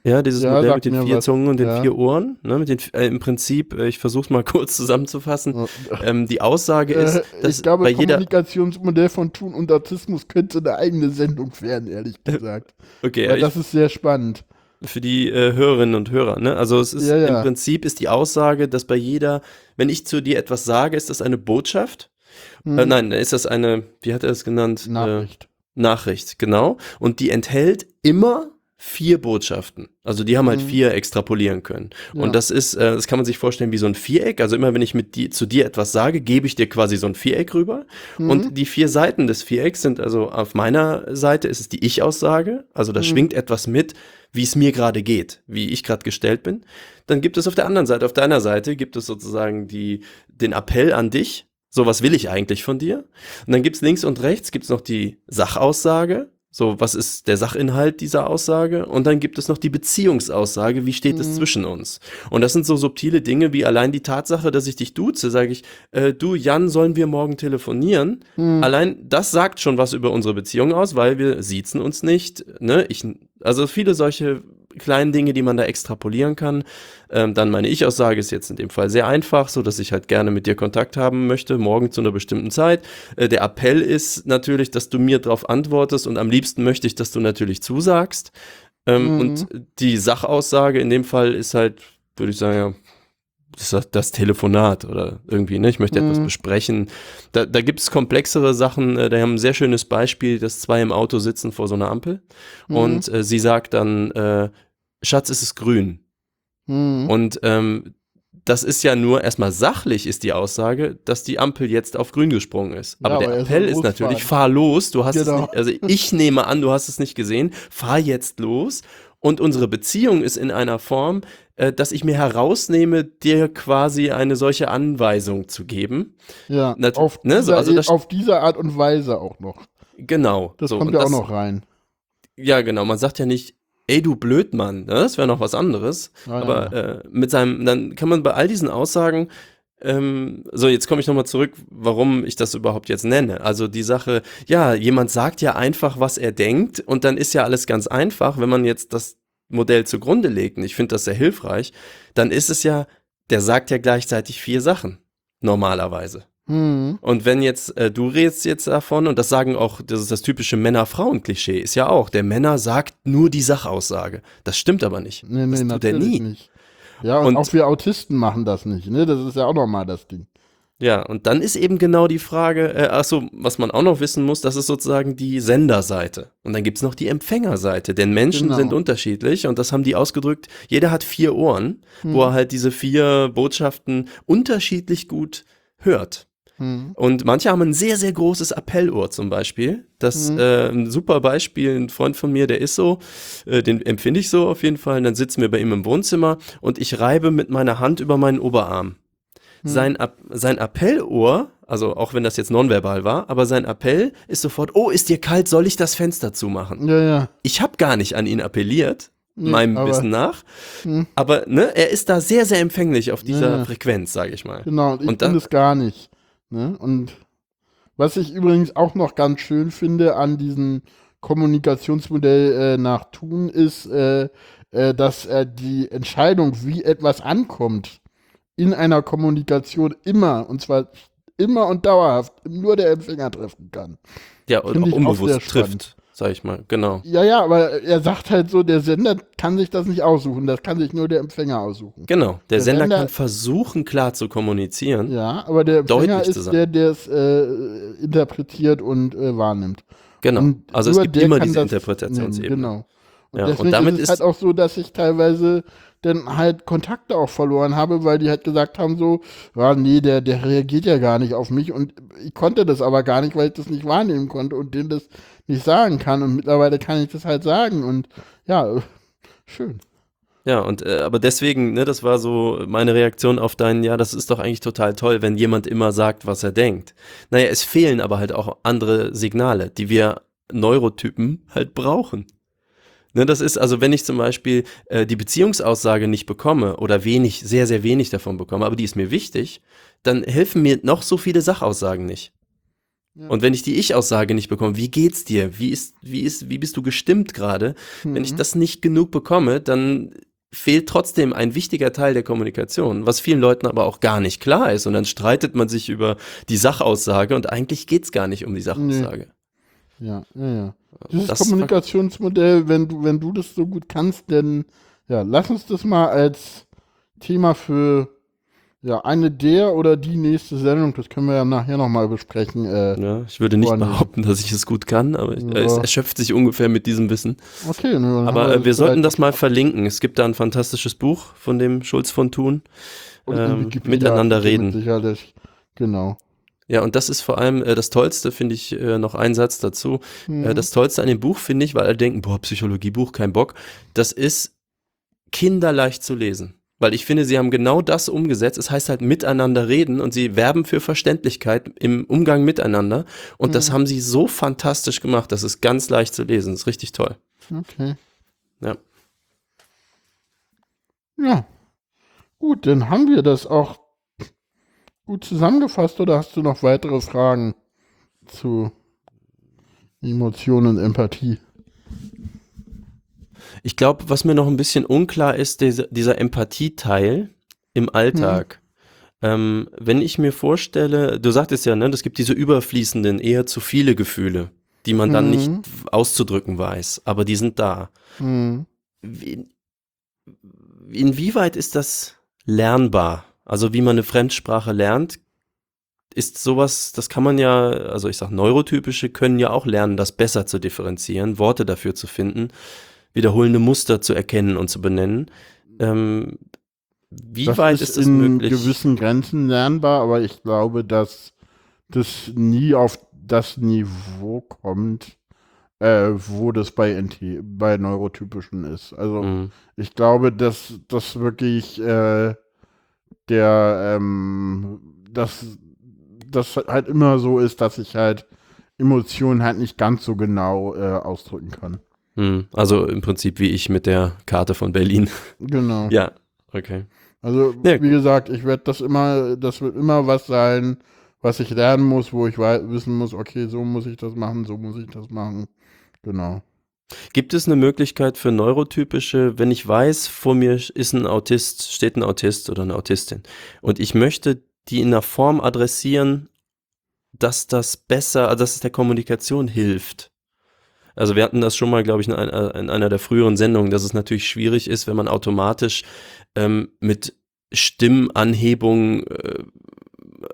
Ja, dieses ja, Modell mit den vier was. Zungen und den ja. vier Ohren. Ne, mit den, äh, Im Prinzip, äh, ich versuche es mal kurz zusammenzufassen. Ähm, die Aussage ist, äh, dass ich glaube, bei jeder Kommunikationsmodell von Thun und Autismus könnte eine eigene Sendung werden, ehrlich gesagt. okay, Weil das ist sehr spannend. Für die äh, Hörerinnen und Hörer. Ne? Also es ist ja, im Prinzip ist die Aussage, dass bei jeder, wenn ich zu dir etwas sage, ist das eine Botschaft. Hm. Äh, nein, ist das eine, wie hat er es genannt? Nachricht. Nachricht, genau. Und die enthält immer vier Botschaften. Also die haben halt mhm. vier extrapolieren können. Ja. Und das ist, äh, das kann man sich vorstellen wie so ein Viereck. Also immer wenn ich mit die, zu dir etwas sage, gebe ich dir quasi so ein Viereck rüber. Mhm. Und die vier Seiten des Vierecks sind also auf meiner Seite ist es die Ich-Aussage. Also da mhm. schwingt etwas mit, wie es mir gerade geht, wie ich gerade gestellt bin. Dann gibt es auf der anderen Seite, auf deiner Seite gibt es sozusagen die, den Appell an dich. So, was will ich eigentlich von dir? Und dann gibt's links und rechts gibt's noch die Sachaussage. So, was ist der Sachinhalt dieser Aussage? Und dann gibt es noch die Beziehungsaussage, wie steht mhm. es zwischen uns? Und das sind so subtile Dinge wie allein die Tatsache, dass ich dich duze, sage ich, äh, du Jan, sollen wir morgen telefonieren? Mhm. Allein das sagt schon was über unsere Beziehung aus, weil wir siezen uns nicht. Ne? Ich, also viele solche kleinen Dinge, die man da extrapolieren kann. Ähm, dann meine Ich-Aussage ist jetzt in dem Fall sehr einfach, so dass ich halt gerne mit dir Kontakt haben möchte, morgen zu einer bestimmten Zeit. Äh, der Appell ist natürlich, dass du mir darauf antwortest und am liebsten möchte ich, dass du natürlich zusagst. Ähm, mhm. Und die Sachaussage in dem Fall ist halt, würde ich sagen, ja, das, das Telefonat oder irgendwie, ne? Ich möchte mhm. etwas besprechen. Da, da gibt es komplexere Sachen. Äh, da haben ein sehr schönes Beispiel, dass zwei im Auto sitzen vor so einer Ampel mhm. und äh, sie sagt dann, äh, Schatz, ist es grün? Mhm. Und ähm, das ist ja nur erstmal sachlich ist die Aussage, dass die Ampel jetzt auf grün gesprungen ist. Aber ja, der Appell ist natürlich, fahr los, du hast genau. es nicht, also ich nehme an, du hast es nicht gesehen, fahr jetzt los. Und unsere Beziehung ist in einer Form, äh, dass ich mir herausnehme, dir quasi eine solche Anweisung zu geben. Ja, Nat auf, ne, dieser, so, also auf diese Art und Weise auch noch. Genau. Das so, kommt ja auch noch rein. Ja, genau. Man sagt ja nicht, ey du Blödmann, ne? das wäre noch was anderes. Ah, Aber ja. äh, mit seinem, dann kann man bei all diesen Aussagen ähm, so, jetzt komme ich nochmal zurück, warum ich das überhaupt jetzt nenne. Also die Sache, ja, jemand sagt ja einfach, was er denkt und dann ist ja alles ganz einfach, wenn man jetzt das Modell zugrunde legt, und ich finde das sehr hilfreich, dann ist es ja, der sagt ja gleichzeitig vier Sachen, normalerweise. Mhm. Und wenn jetzt, äh, du redest jetzt davon, und das sagen auch, das ist das typische Männer-Frauen-Klischee, ist ja auch, der Männer sagt nur die Sachaussage. Das stimmt aber nicht. Nee, nee, das tut er nie. Nicht. Ja, und, und, auch wir Autisten machen das nicht, ne? Das ist ja auch nochmal das Ding. Ja, und dann ist eben genau die Frage, äh, achso, was man auch noch wissen muss, das ist sozusagen die Senderseite. Und dann gibt's noch die Empfängerseite, denn Menschen genau. sind unterschiedlich und das haben die ausgedrückt, jeder hat vier Ohren, hm. wo er halt diese vier Botschaften unterschiedlich gut hört. Mhm. Und manche haben ein sehr, sehr großes Appellohr zum Beispiel. Das mhm. äh, ein super Beispiel, ein Freund von mir, der ist so, äh, den empfinde ich so auf jeden Fall. Und dann sitzen wir bei ihm im Wohnzimmer und ich reibe mit meiner Hand über meinen Oberarm. Mhm. Sein, sein Appellohr, also auch wenn das jetzt nonverbal war, aber sein Appell ist sofort, oh, ist dir kalt, soll ich das Fenster zumachen? Ja, ja. Ich habe gar nicht an ihn appelliert, nee, meinem aber, Wissen nach. Mh. Aber ne, er ist da sehr, sehr empfänglich auf dieser ja, Frequenz, sage ich mal. Genau, und ich finde es gar nicht. Ne? Und was ich übrigens auch noch ganz schön finde an diesem Kommunikationsmodell äh, nach Tun ist, äh, äh, dass die Entscheidung, wie etwas ankommt, in einer Kommunikation immer, und zwar immer und dauerhaft, nur der Empfänger treffen kann. Ja, und auch unbewusst trifft sag ich mal, genau. Ja, ja, aber er sagt halt so, der Sender kann sich das nicht aussuchen, das kann sich nur der Empfänger aussuchen. Genau, der, der Sender, Sender, kann versuchen, klar zu kommunizieren. Ja, aber der Empfänger ist der, der es äh, interpretiert und äh, wahrnimmt. Genau, und also es gibt immer diese Interpretationsebene. Genau. Und ja, deswegen und damit ist es halt auch so, dass ich teilweise dann halt Kontakte auch verloren habe, weil die halt gesagt haben so, ja, nee, der, der reagiert ja gar nicht auf mich und ich konnte das aber gar nicht, weil ich das nicht wahrnehmen konnte und denen das nicht sagen kann und mittlerweile kann ich das halt sagen und ja, schön. Ja, und äh, aber deswegen, ne, das war so meine Reaktion auf deinen, ja, das ist doch eigentlich total toll, wenn jemand immer sagt, was er denkt. Naja, es fehlen aber halt auch andere Signale, die wir Neurotypen halt brauchen. Ne, das ist also, wenn ich zum Beispiel äh, die Beziehungsaussage nicht bekomme oder wenig, sehr, sehr wenig davon bekomme, aber die ist mir wichtig, dann helfen mir noch so viele Sachaussagen nicht. Und wenn ich die Ich-Aussage nicht bekomme, wie geht's dir? Wie ist, wie ist, wie bist du gestimmt gerade? Mhm. Wenn ich mhm. das nicht genug bekomme, dann fehlt trotzdem ein wichtiger Teil der Kommunikation, was vielen Leuten aber auch gar nicht klar ist. Und dann streitet man sich über die Sachaussage und eigentlich geht's gar nicht um die Sachaussage. Nee. Ja, ja, ja. Dieses das Kommunikationsmodell, wenn du, wenn du das so gut kannst, dann ja, lass uns das mal als Thema für ja, eine der oder die nächste Sendung, das können wir ja nachher nochmal besprechen. Äh, ja, ich würde nicht behaupten, dass ich es gut kann, aber ja. es erschöpft sich ungefähr mit diesem Wissen. Okay, ne, aber äh, wir sollten das mal verlinken. Es gibt da ein fantastisches Buch von dem Schulz von Thun. Ähm, miteinander reden. Sicherlich, genau. Ja, und das ist vor allem äh, das Tollste, finde ich, äh, noch ein Satz dazu. Mhm. Äh, das Tollste an dem Buch, finde ich, weil alle denken, boah, Psychologiebuch, kein Bock. Das ist kinderleicht zu lesen. Weil ich finde, sie haben genau das umgesetzt. Es heißt halt miteinander reden und sie werben für Verständlichkeit im Umgang miteinander. Und mhm. das haben sie so fantastisch gemacht. Das ist ganz leicht zu lesen. Das ist richtig toll. Okay. Ja. Ja. Gut, dann haben wir das auch gut zusammengefasst oder hast du noch weitere Fragen zu Emotionen und Empathie? Ich glaube, was mir noch ein bisschen unklar ist, dieser, dieser Empathieteil im Alltag. Mhm. Ähm, wenn ich mir vorstelle, du sagtest ja, ne, es gibt diese überfließenden, eher zu viele Gefühle, die man dann mhm. nicht auszudrücken weiß, aber die sind da. Mhm. Wie, inwieweit ist das lernbar? Also wie man eine Fremdsprache lernt, ist sowas, das kann man ja, also ich sag, Neurotypische können ja auch lernen, das besser zu differenzieren, Worte dafür zu finden wiederholende Muster zu erkennen und zu benennen. Ähm, wie das weit ist, ist es möglich? in gewissen Grenzen lernbar, aber ich glaube, dass das nie auf das Niveau kommt, äh, wo das bei NT, bei Neurotypischen ist. Also mhm. ich glaube, dass das wirklich äh, der, ähm, dass das halt immer so ist, dass ich halt Emotionen halt nicht ganz so genau äh, ausdrücken kann. Hm, also im Prinzip wie ich mit der Karte von Berlin. Genau. ja, okay. Also ja, wie gesagt, ich werde das immer, das wird immer was sein, was ich lernen muss, wo ich wissen muss, okay, so muss ich das machen, so muss ich das machen. Genau. Gibt es eine Möglichkeit für neurotypische, wenn ich weiß, vor mir ist ein Autist, steht ein Autist oder eine Autistin und ich möchte die in einer Form adressieren, dass das besser, also dass es der Kommunikation hilft? Also wir hatten das schon mal, glaube ich, in, einer, in einer der früheren Sendungen, dass es natürlich schwierig ist, wenn man automatisch ähm, mit Stimmanhebung, äh,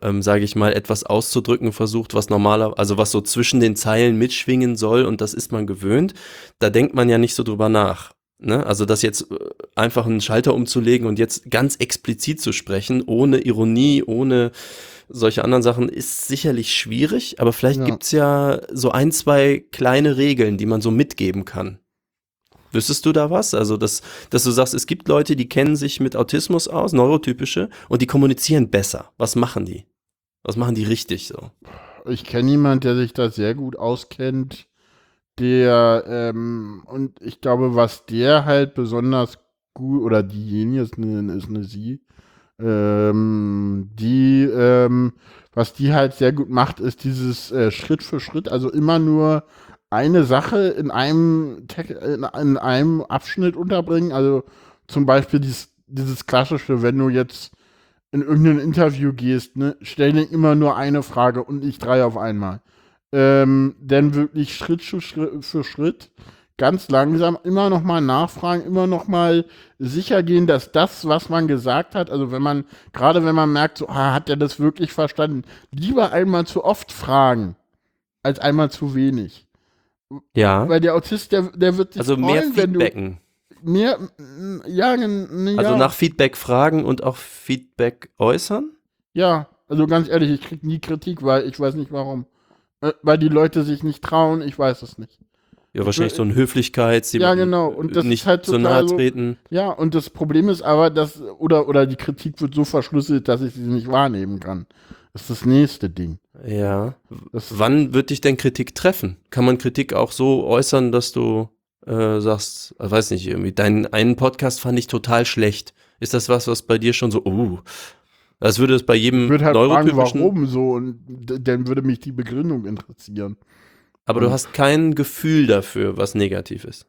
ähm, sage ich mal, etwas auszudrücken versucht, was normaler, also was so zwischen den Zeilen mitschwingen soll und das ist man gewöhnt. Da denkt man ja nicht so drüber nach. Ne? Also das jetzt äh, einfach einen Schalter umzulegen und jetzt ganz explizit zu sprechen, ohne Ironie, ohne solche anderen Sachen, ist sicherlich schwierig, aber vielleicht ja. gibt's ja so ein, zwei kleine Regeln, die man so mitgeben kann. Wüsstest du da was? Also, dass, dass du sagst, es gibt Leute, die kennen sich mit Autismus aus, neurotypische, und die kommunizieren besser. Was machen die? Was machen die richtig so? Ich kenne jemanden, der sich da sehr gut auskennt der, ähm, und ich glaube, was der halt besonders gut, oder diejenige ist eine, ist eine sie, ähm, die, ähm, was die halt sehr gut macht, ist dieses äh, Schritt für Schritt, also immer nur eine Sache in einem, in, in einem Abschnitt unterbringen. Also zum Beispiel dieses, dieses klassische, wenn du jetzt in irgendein Interview gehst, ne, stell dir immer nur eine Frage und nicht drei auf einmal ähm, dann wirklich Schritt für Schritt, für Schritt ganz langsam immer noch mal nachfragen, immer noch mal sicher gehen, dass das, was man gesagt hat, also wenn man, gerade wenn man merkt, so, ah, hat er das wirklich verstanden, lieber einmal zu oft fragen, als einmal zu wenig. Ja. Weil der Autist, der, der wird sich also freuen, mehr Feedbacken. Mehr, ja, ja. Also nach Feedback fragen und auch Feedback äußern? Ja, also ganz ehrlich, ich kriege nie Kritik, weil ich weiß nicht warum. Äh, weil die Leute sich nicht trauen, ich weiß es nicht. Ja, wahrscheinlich so ein Höflichkeits, ja, genau. und das nicht ist halt so nahe treten. So, ja, und das Problem ist aber, dass, oder, oder die Kritik wird so verschlüsselt, dass ich sie nicht wahrnehmen kann. Das ist das nächste Ding. Ja. Das Wann wird dich denn Kritik treffen? Kann man Kritik auch so äußern, dass du äh, sagst, ich weiß nicht, irgendwie, deinen einen Podcast fand ich total schlecht. Ist das was, was bei dir schon so, uh, als würde es bei jedem ich würde halt fragen, warum so und dann würde mich die Begründung interessieren. Aber und du hast kein Gefühl dafür, was negativ ist.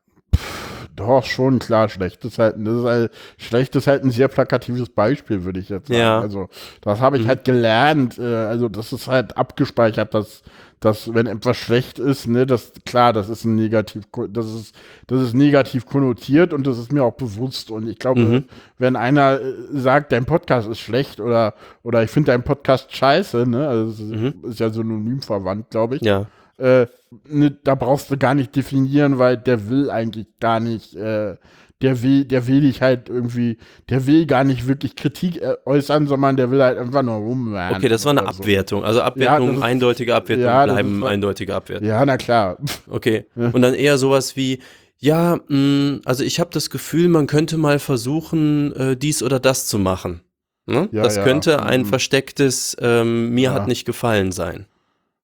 Doch, schon, klar, schlecht ist halt, das ist halt, schlecht ist halt ein sehr plakatives Beispiel, würde ich jetzt sagen. Ja. Also, das habe ich mhm. halt gelernt, äh, also das ist halt abgespeichert, dass dass wenn etwas schlecht ist, ne, das klar, das ist ein negativ, das ist, das ist negativ konnotiert und das ist mir auch bewusst. Und ich glaube, mhm. wenn einer äh, sagt, dein Podcast ist schlecht oder oder ich finde dein Podcast scheiße, ne, also mhm. ist ja synonym verwandt, glaube ich. Ja. Äh, ne, da brauchst du gar nicht definieren, weil der will eigentlich gar nicht äh, der will, der will dich halt irgendwie, der will gar nicht wirklich Kritik äußern, sondern der will halt einfach nur rumwerden. Okay, das war eine Abwertung. Also Abwertung, ja, ist, eindeutige Abwertung ja, bleiben eindeutige Abwertung. Ja, na klar. Okay. Und dann eher sowas wie, ja, mh, mm, also ich habe das Gefühl, man könnte mal versuchen, äh, dies oder das zu machen. Ne? Das könnte ein mhm. verstecktes, ähm, mir hat nicht gefallen sein.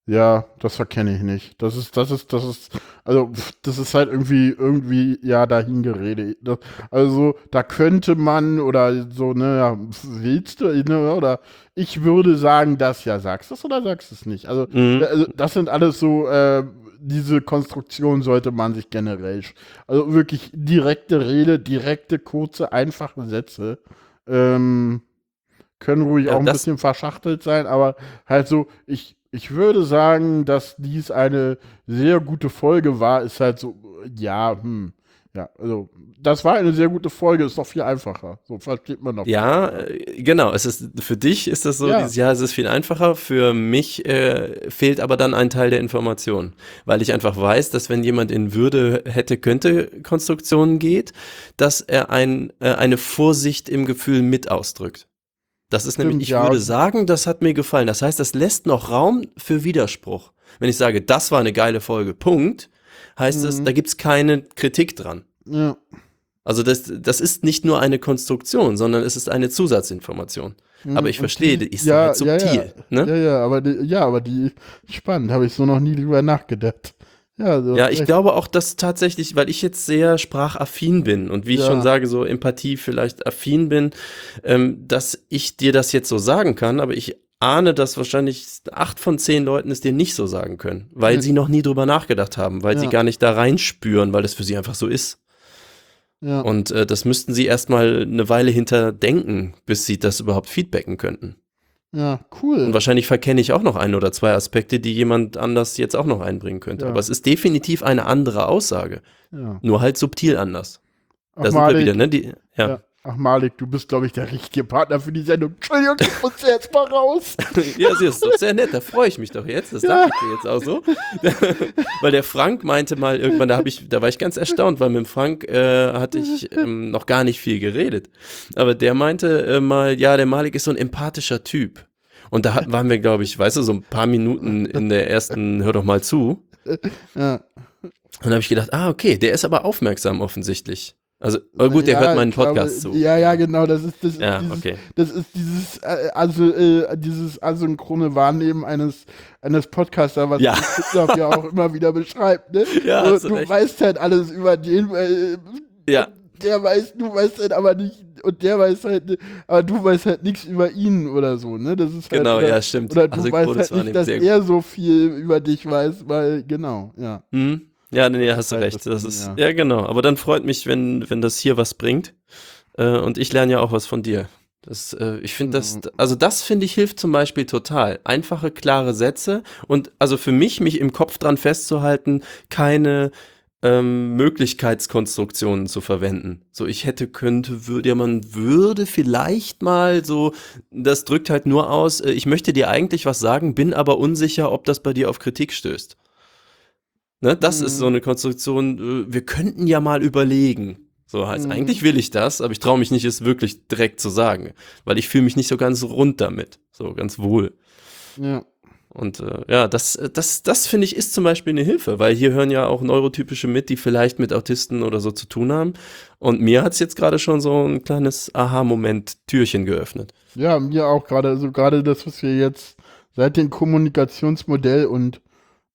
Ja, das verkenne ich nicht. Das ist, das ist, das ist, also das ist halt irgendwie, irgendwie, ja, dahingeredet. also da könnte man oder so, ne, ja, willst du, ne, oder ich würde sagen, das ja, sagst du es oder sagst du es nicht? Also, mhm. also, das sind alles so, äh, diese Konstruktion sollte man sich generell, also wirklich direkte Rede, direkte, kurze, einfache Sätze, ähm, können ruhig ja, auch ein bisschen verschachtelt sein, aber halt so, ich, ich würde sagen, dass dies eine sehr gute Folge war. Ist halt so, ja, hm. Ja, also das war eine sehr gute Folge, ist doch viel einfacher. So versteht man noch. Ja, äh, genau. Es ist für dich ist das so, ja, dieses, ja es ist viel einfacher. Für mich äh, fehlt aber dann ein Teil der Information, weil ich einfach weiß, dass wenn jemand in Würde hätte könnte Konstruktionen geht, dass er ein, äh, eine Vorsicht im Gefühl mit ausdrückt. Das ist Stimmt, nämlich, ich ja. würde sagen, das hat mir gefallen. Das heißt, das lässt noch Raum für Widerspruch. Wenn ich sage, das war eine geile Folge, Punkt, heißt mhm. es, da gibt es keine Kritik dran. Ja. Also das, das ist nicht nur eine Konstruktion, sondern es ist eine Zusatzinformation. Mhm, aber ich verstehe, die ist ja, halt subtil. Ja, ja. Ne? ja, ja, aber die, ja, aber die spannend, habe ich so noch nie drüber nachgedacht. Ja, ja ich glaube auch, dass tatsächlich, weil ich jetzt sehr sprachaffin bin und wie ich ja. schon sage, so Empathie vielleicht affin bin, ähm, dass ich dir das jetzt so sagen kann, aber ich ahne, dass wahrscheinlich acht von zehn Leuten es dir nicht so sagen können, weil mhm. sie noch nie drüber nachgedacht haben, weil ja. sie gar nicht da reinspüren, weil das für sie einfach so ist. Ja. Und äh, das müssten sie erstmal eine Weile hinterdenken, bis sie das überhaupt feedbacken könnten. Ja, cool. Und wahrscheinlich verkenne ich auch noch ein oder zwei Aspekte, die jemand anders jetzt auch noch einbringen könnte. Ja. Aber es ist definitiv eine andere Aussage. Ja. Nur halt subtil anders. Auch da sind wir wieder, ne? Die, ja. ja. Ach Malik, du bist, glaube ich, der richtige Partner für die Sendung. Entschuldigung, ich muss jetzt mal raus. ja, sie ist doch sehr nett, da freue ich mich doch jetzt. Das ja. sage ich dir jetzt auch so. weil der Frank meinte mal irgendwann, da, ich, da war ich ganz erstaunt, weil mit dem Frank äh, hatte ich ähm, noch gar nicht viel geredet. Aber der meinte äh, mal, ja, der Malik ist so ein empathischer Typ. Und da waren wir, glaube ich, weißt du, so ein paar Minuten in der ersten Hör doch mal zu. Ja. Und da habe ich gedacht, ah, okay, der ist aber aufmerksam offensichtlich. Also, oh gut, der ja, hört meinen Podcast glaube, zu. Ja, ja, genau, das ist das, ja, ist dieses, okay. das ist dieses äh, also äh, dieses asynchrone Wahrnehmen eines eines Podcasters, was ja. Christoph ja auch immer wieder beschreibt, ne? Ja, du, du weißt halt alles über den äh, ja. Der weiß, du weißt halt aber nicht und der weiß halt, aber du weißt halt nichts über ihn oder so, ne? Das ist halt, genau, oder, ja, stimmt. Oder du weißt halt nicht, dass er so viel über dich weiß, weil genau, ja. Mhm. Ja, nee, hast du recht. Das ist, ja. ja. genau. Aber dann freut mich, wenn, wenn das hier was bringt. Äh, und ich lerne ja auch was von dir. Das, äh, ich finde das, also das finde ich hilft zum Beispiel total. Einfache, klare Sätze und also für mich, mich im Kopf dran festzuhalten, keine ähm, Möglichkeitskonstruktionen zu verwenden. So, ich hätte, könnte, würde, ja, man würde vielleicht mal so, das drückt halt nur aus, äh, ich möchte dir eigentlich was sagen, bin aber unsicher, ob das bei dir auf Kritik stößt. Ne, das mhm. ist so mhm. eine Konstruktion, äh, wir könnten ja mal überlegen. So heißt, mhm. eigentlich will ich das, aber ich traue mich nicht, es wirklich direkt zu sagen, weil ich fühle mich nicht so ganz rund damit, so ganz wohl. Ja. Und äh, ja, das, das, das finde ich ist zum Beispiel eine Hilfe, weil hier hören ja auch Neurotypische mit, die vielleicht mit Autisten oder so zu tun haben. Und mir hat es jetzt gerade schon so ein kleines Aha-Moment-Türchen geöffnet. Ja, mir auch gerade, also gerade das, was wir jetzt seit dem Kommunikationsmodell und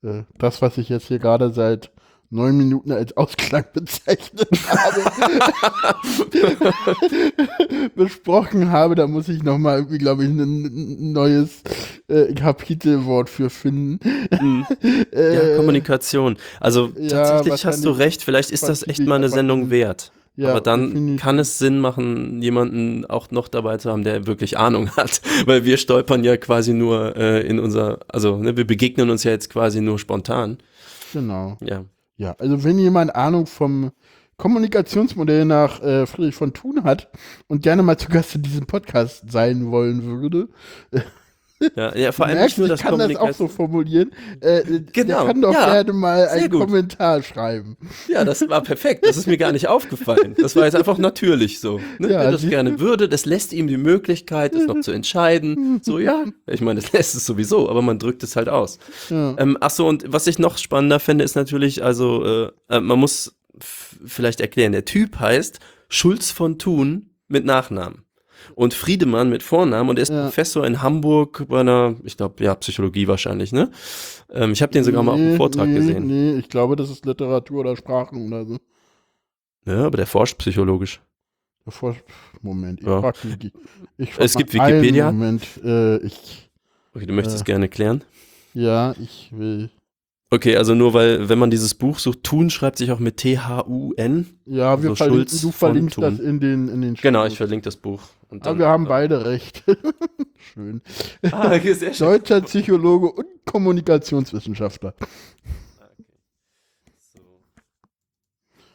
äh, das, was ich jetzt hier gerade seit neun Minuten als Ausklang bezeichnet habe, besprochen habe, da muss ich nochmal irgendwie, glaube ich, ein neues äh, Kapitelwort für finden. Mhm. äh, ja, Kommunikation. Also tatsächlich hast du recht, vielleicht ist das echt mal eine Sendung wert. Ja, Aber dann definitiv. kann es Sinn machen, jemanden auch noch dabei zu haben, der wirklich Ahnung hat. Weil wir stolpern ja quasi nur äh, in unser, also ne, wir begegnen uns ja jetzt quasi nur spontan. Genau. Ja. Ja, also wenn jemand Ahnung vom Kommunikationsmodell nach äh, Friedrich von Thun hat und gerne mal zu Gast in diesem Podcast sein wollen würde, Ja, ja vor allem merkst, nicht das ich kann das auch so formulieren. Äh, genau. Der kann doch ja, gerne mal einen gut. Kommentar schreiben. Ja, das war perfekt. Das ist mir gar nicht aufgefallen. Das war jetzt einfach natürlich so. Ne? Ja, Wer das gerne würde, das lässt ihm die Möglichkeit, es noch zu entscheiden. So, ja. Ich meine, das lässt es sowieso, aber man drückt es halt aus. Ja. Ähm, ach so, und was ich noch spannender finde, ist natürlich, also, äh, äh man muss vielleicht erklären, der Typ heißt Schulz von Thun mit Nachnamen und Friedemann mit Vornamen und er ist ja. Professor in Hamburg bei einer, ich glaube, ja, Psychologie wahrscheinlich, ne? Ähm, ich habe den sogar nee, mal auf dem Vortrag nee, gesehen. Nee, ich glaube, das ist Literatur oder Sprachen oder so. Ja, aber der forscht psychologisch. Der forscht, Moment, ich ja. frag, ich frag Es gibt Wikipedia. Moment, äh, ich. Okay, du möchtest äh, gerne klären? Ja, ich will. Okay, also nur weil, wenn man dieses Buch sucht, Thun schreibt sich auch mit T-H-U-N. Ja, wir also verlinken, du verlinkst das in den, in den Genau, ich verlinke das Buch. Und dann, Aber wir haben ja. beide recht. schön. Ah, okay, sehr schön. Deutscher Psychologe und Kommunikationswissenschaftler.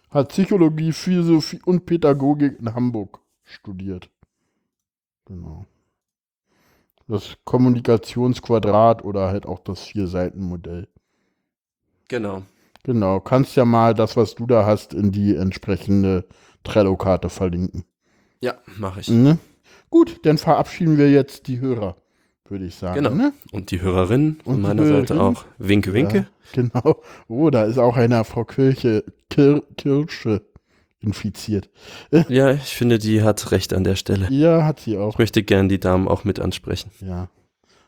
Hat Psychologie, Philosophie und Pädagogik in Hamburg studiert. Genau. Das Kommunikationsquadrat oder halt auch das Vier-Seiten-Modell. Genau. Genau, kannst ja mal das, was du da hast, in die entsprechende Trello-Karte verlinken. Ja, mache ich. Ne? Gut, dann verabschieden wir jetzt die Hörer, würde ich sagen. Genau. Ne? Und die Hörerin von meiner Hörerin. Seite auch. Winke, winke. Ja, genau. Oh, da ist auch einer Frau Kirche, Kir Kirsche infiziert. Ja, ich finde, die hat recht an der Stelle. Ja, hat sie auch. Ich möchte gern die Damen auch mit ansprechen. Ja.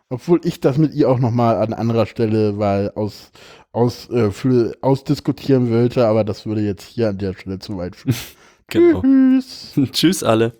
Obwohl ich das mit ihr auch nochmal an anderer Stelle weil aus, aus, äh, für, ausdiskutieren wollte, aber das würde jetzt hier an der Stelle zu weit führen. genau. Tschüss. Tschüss alle.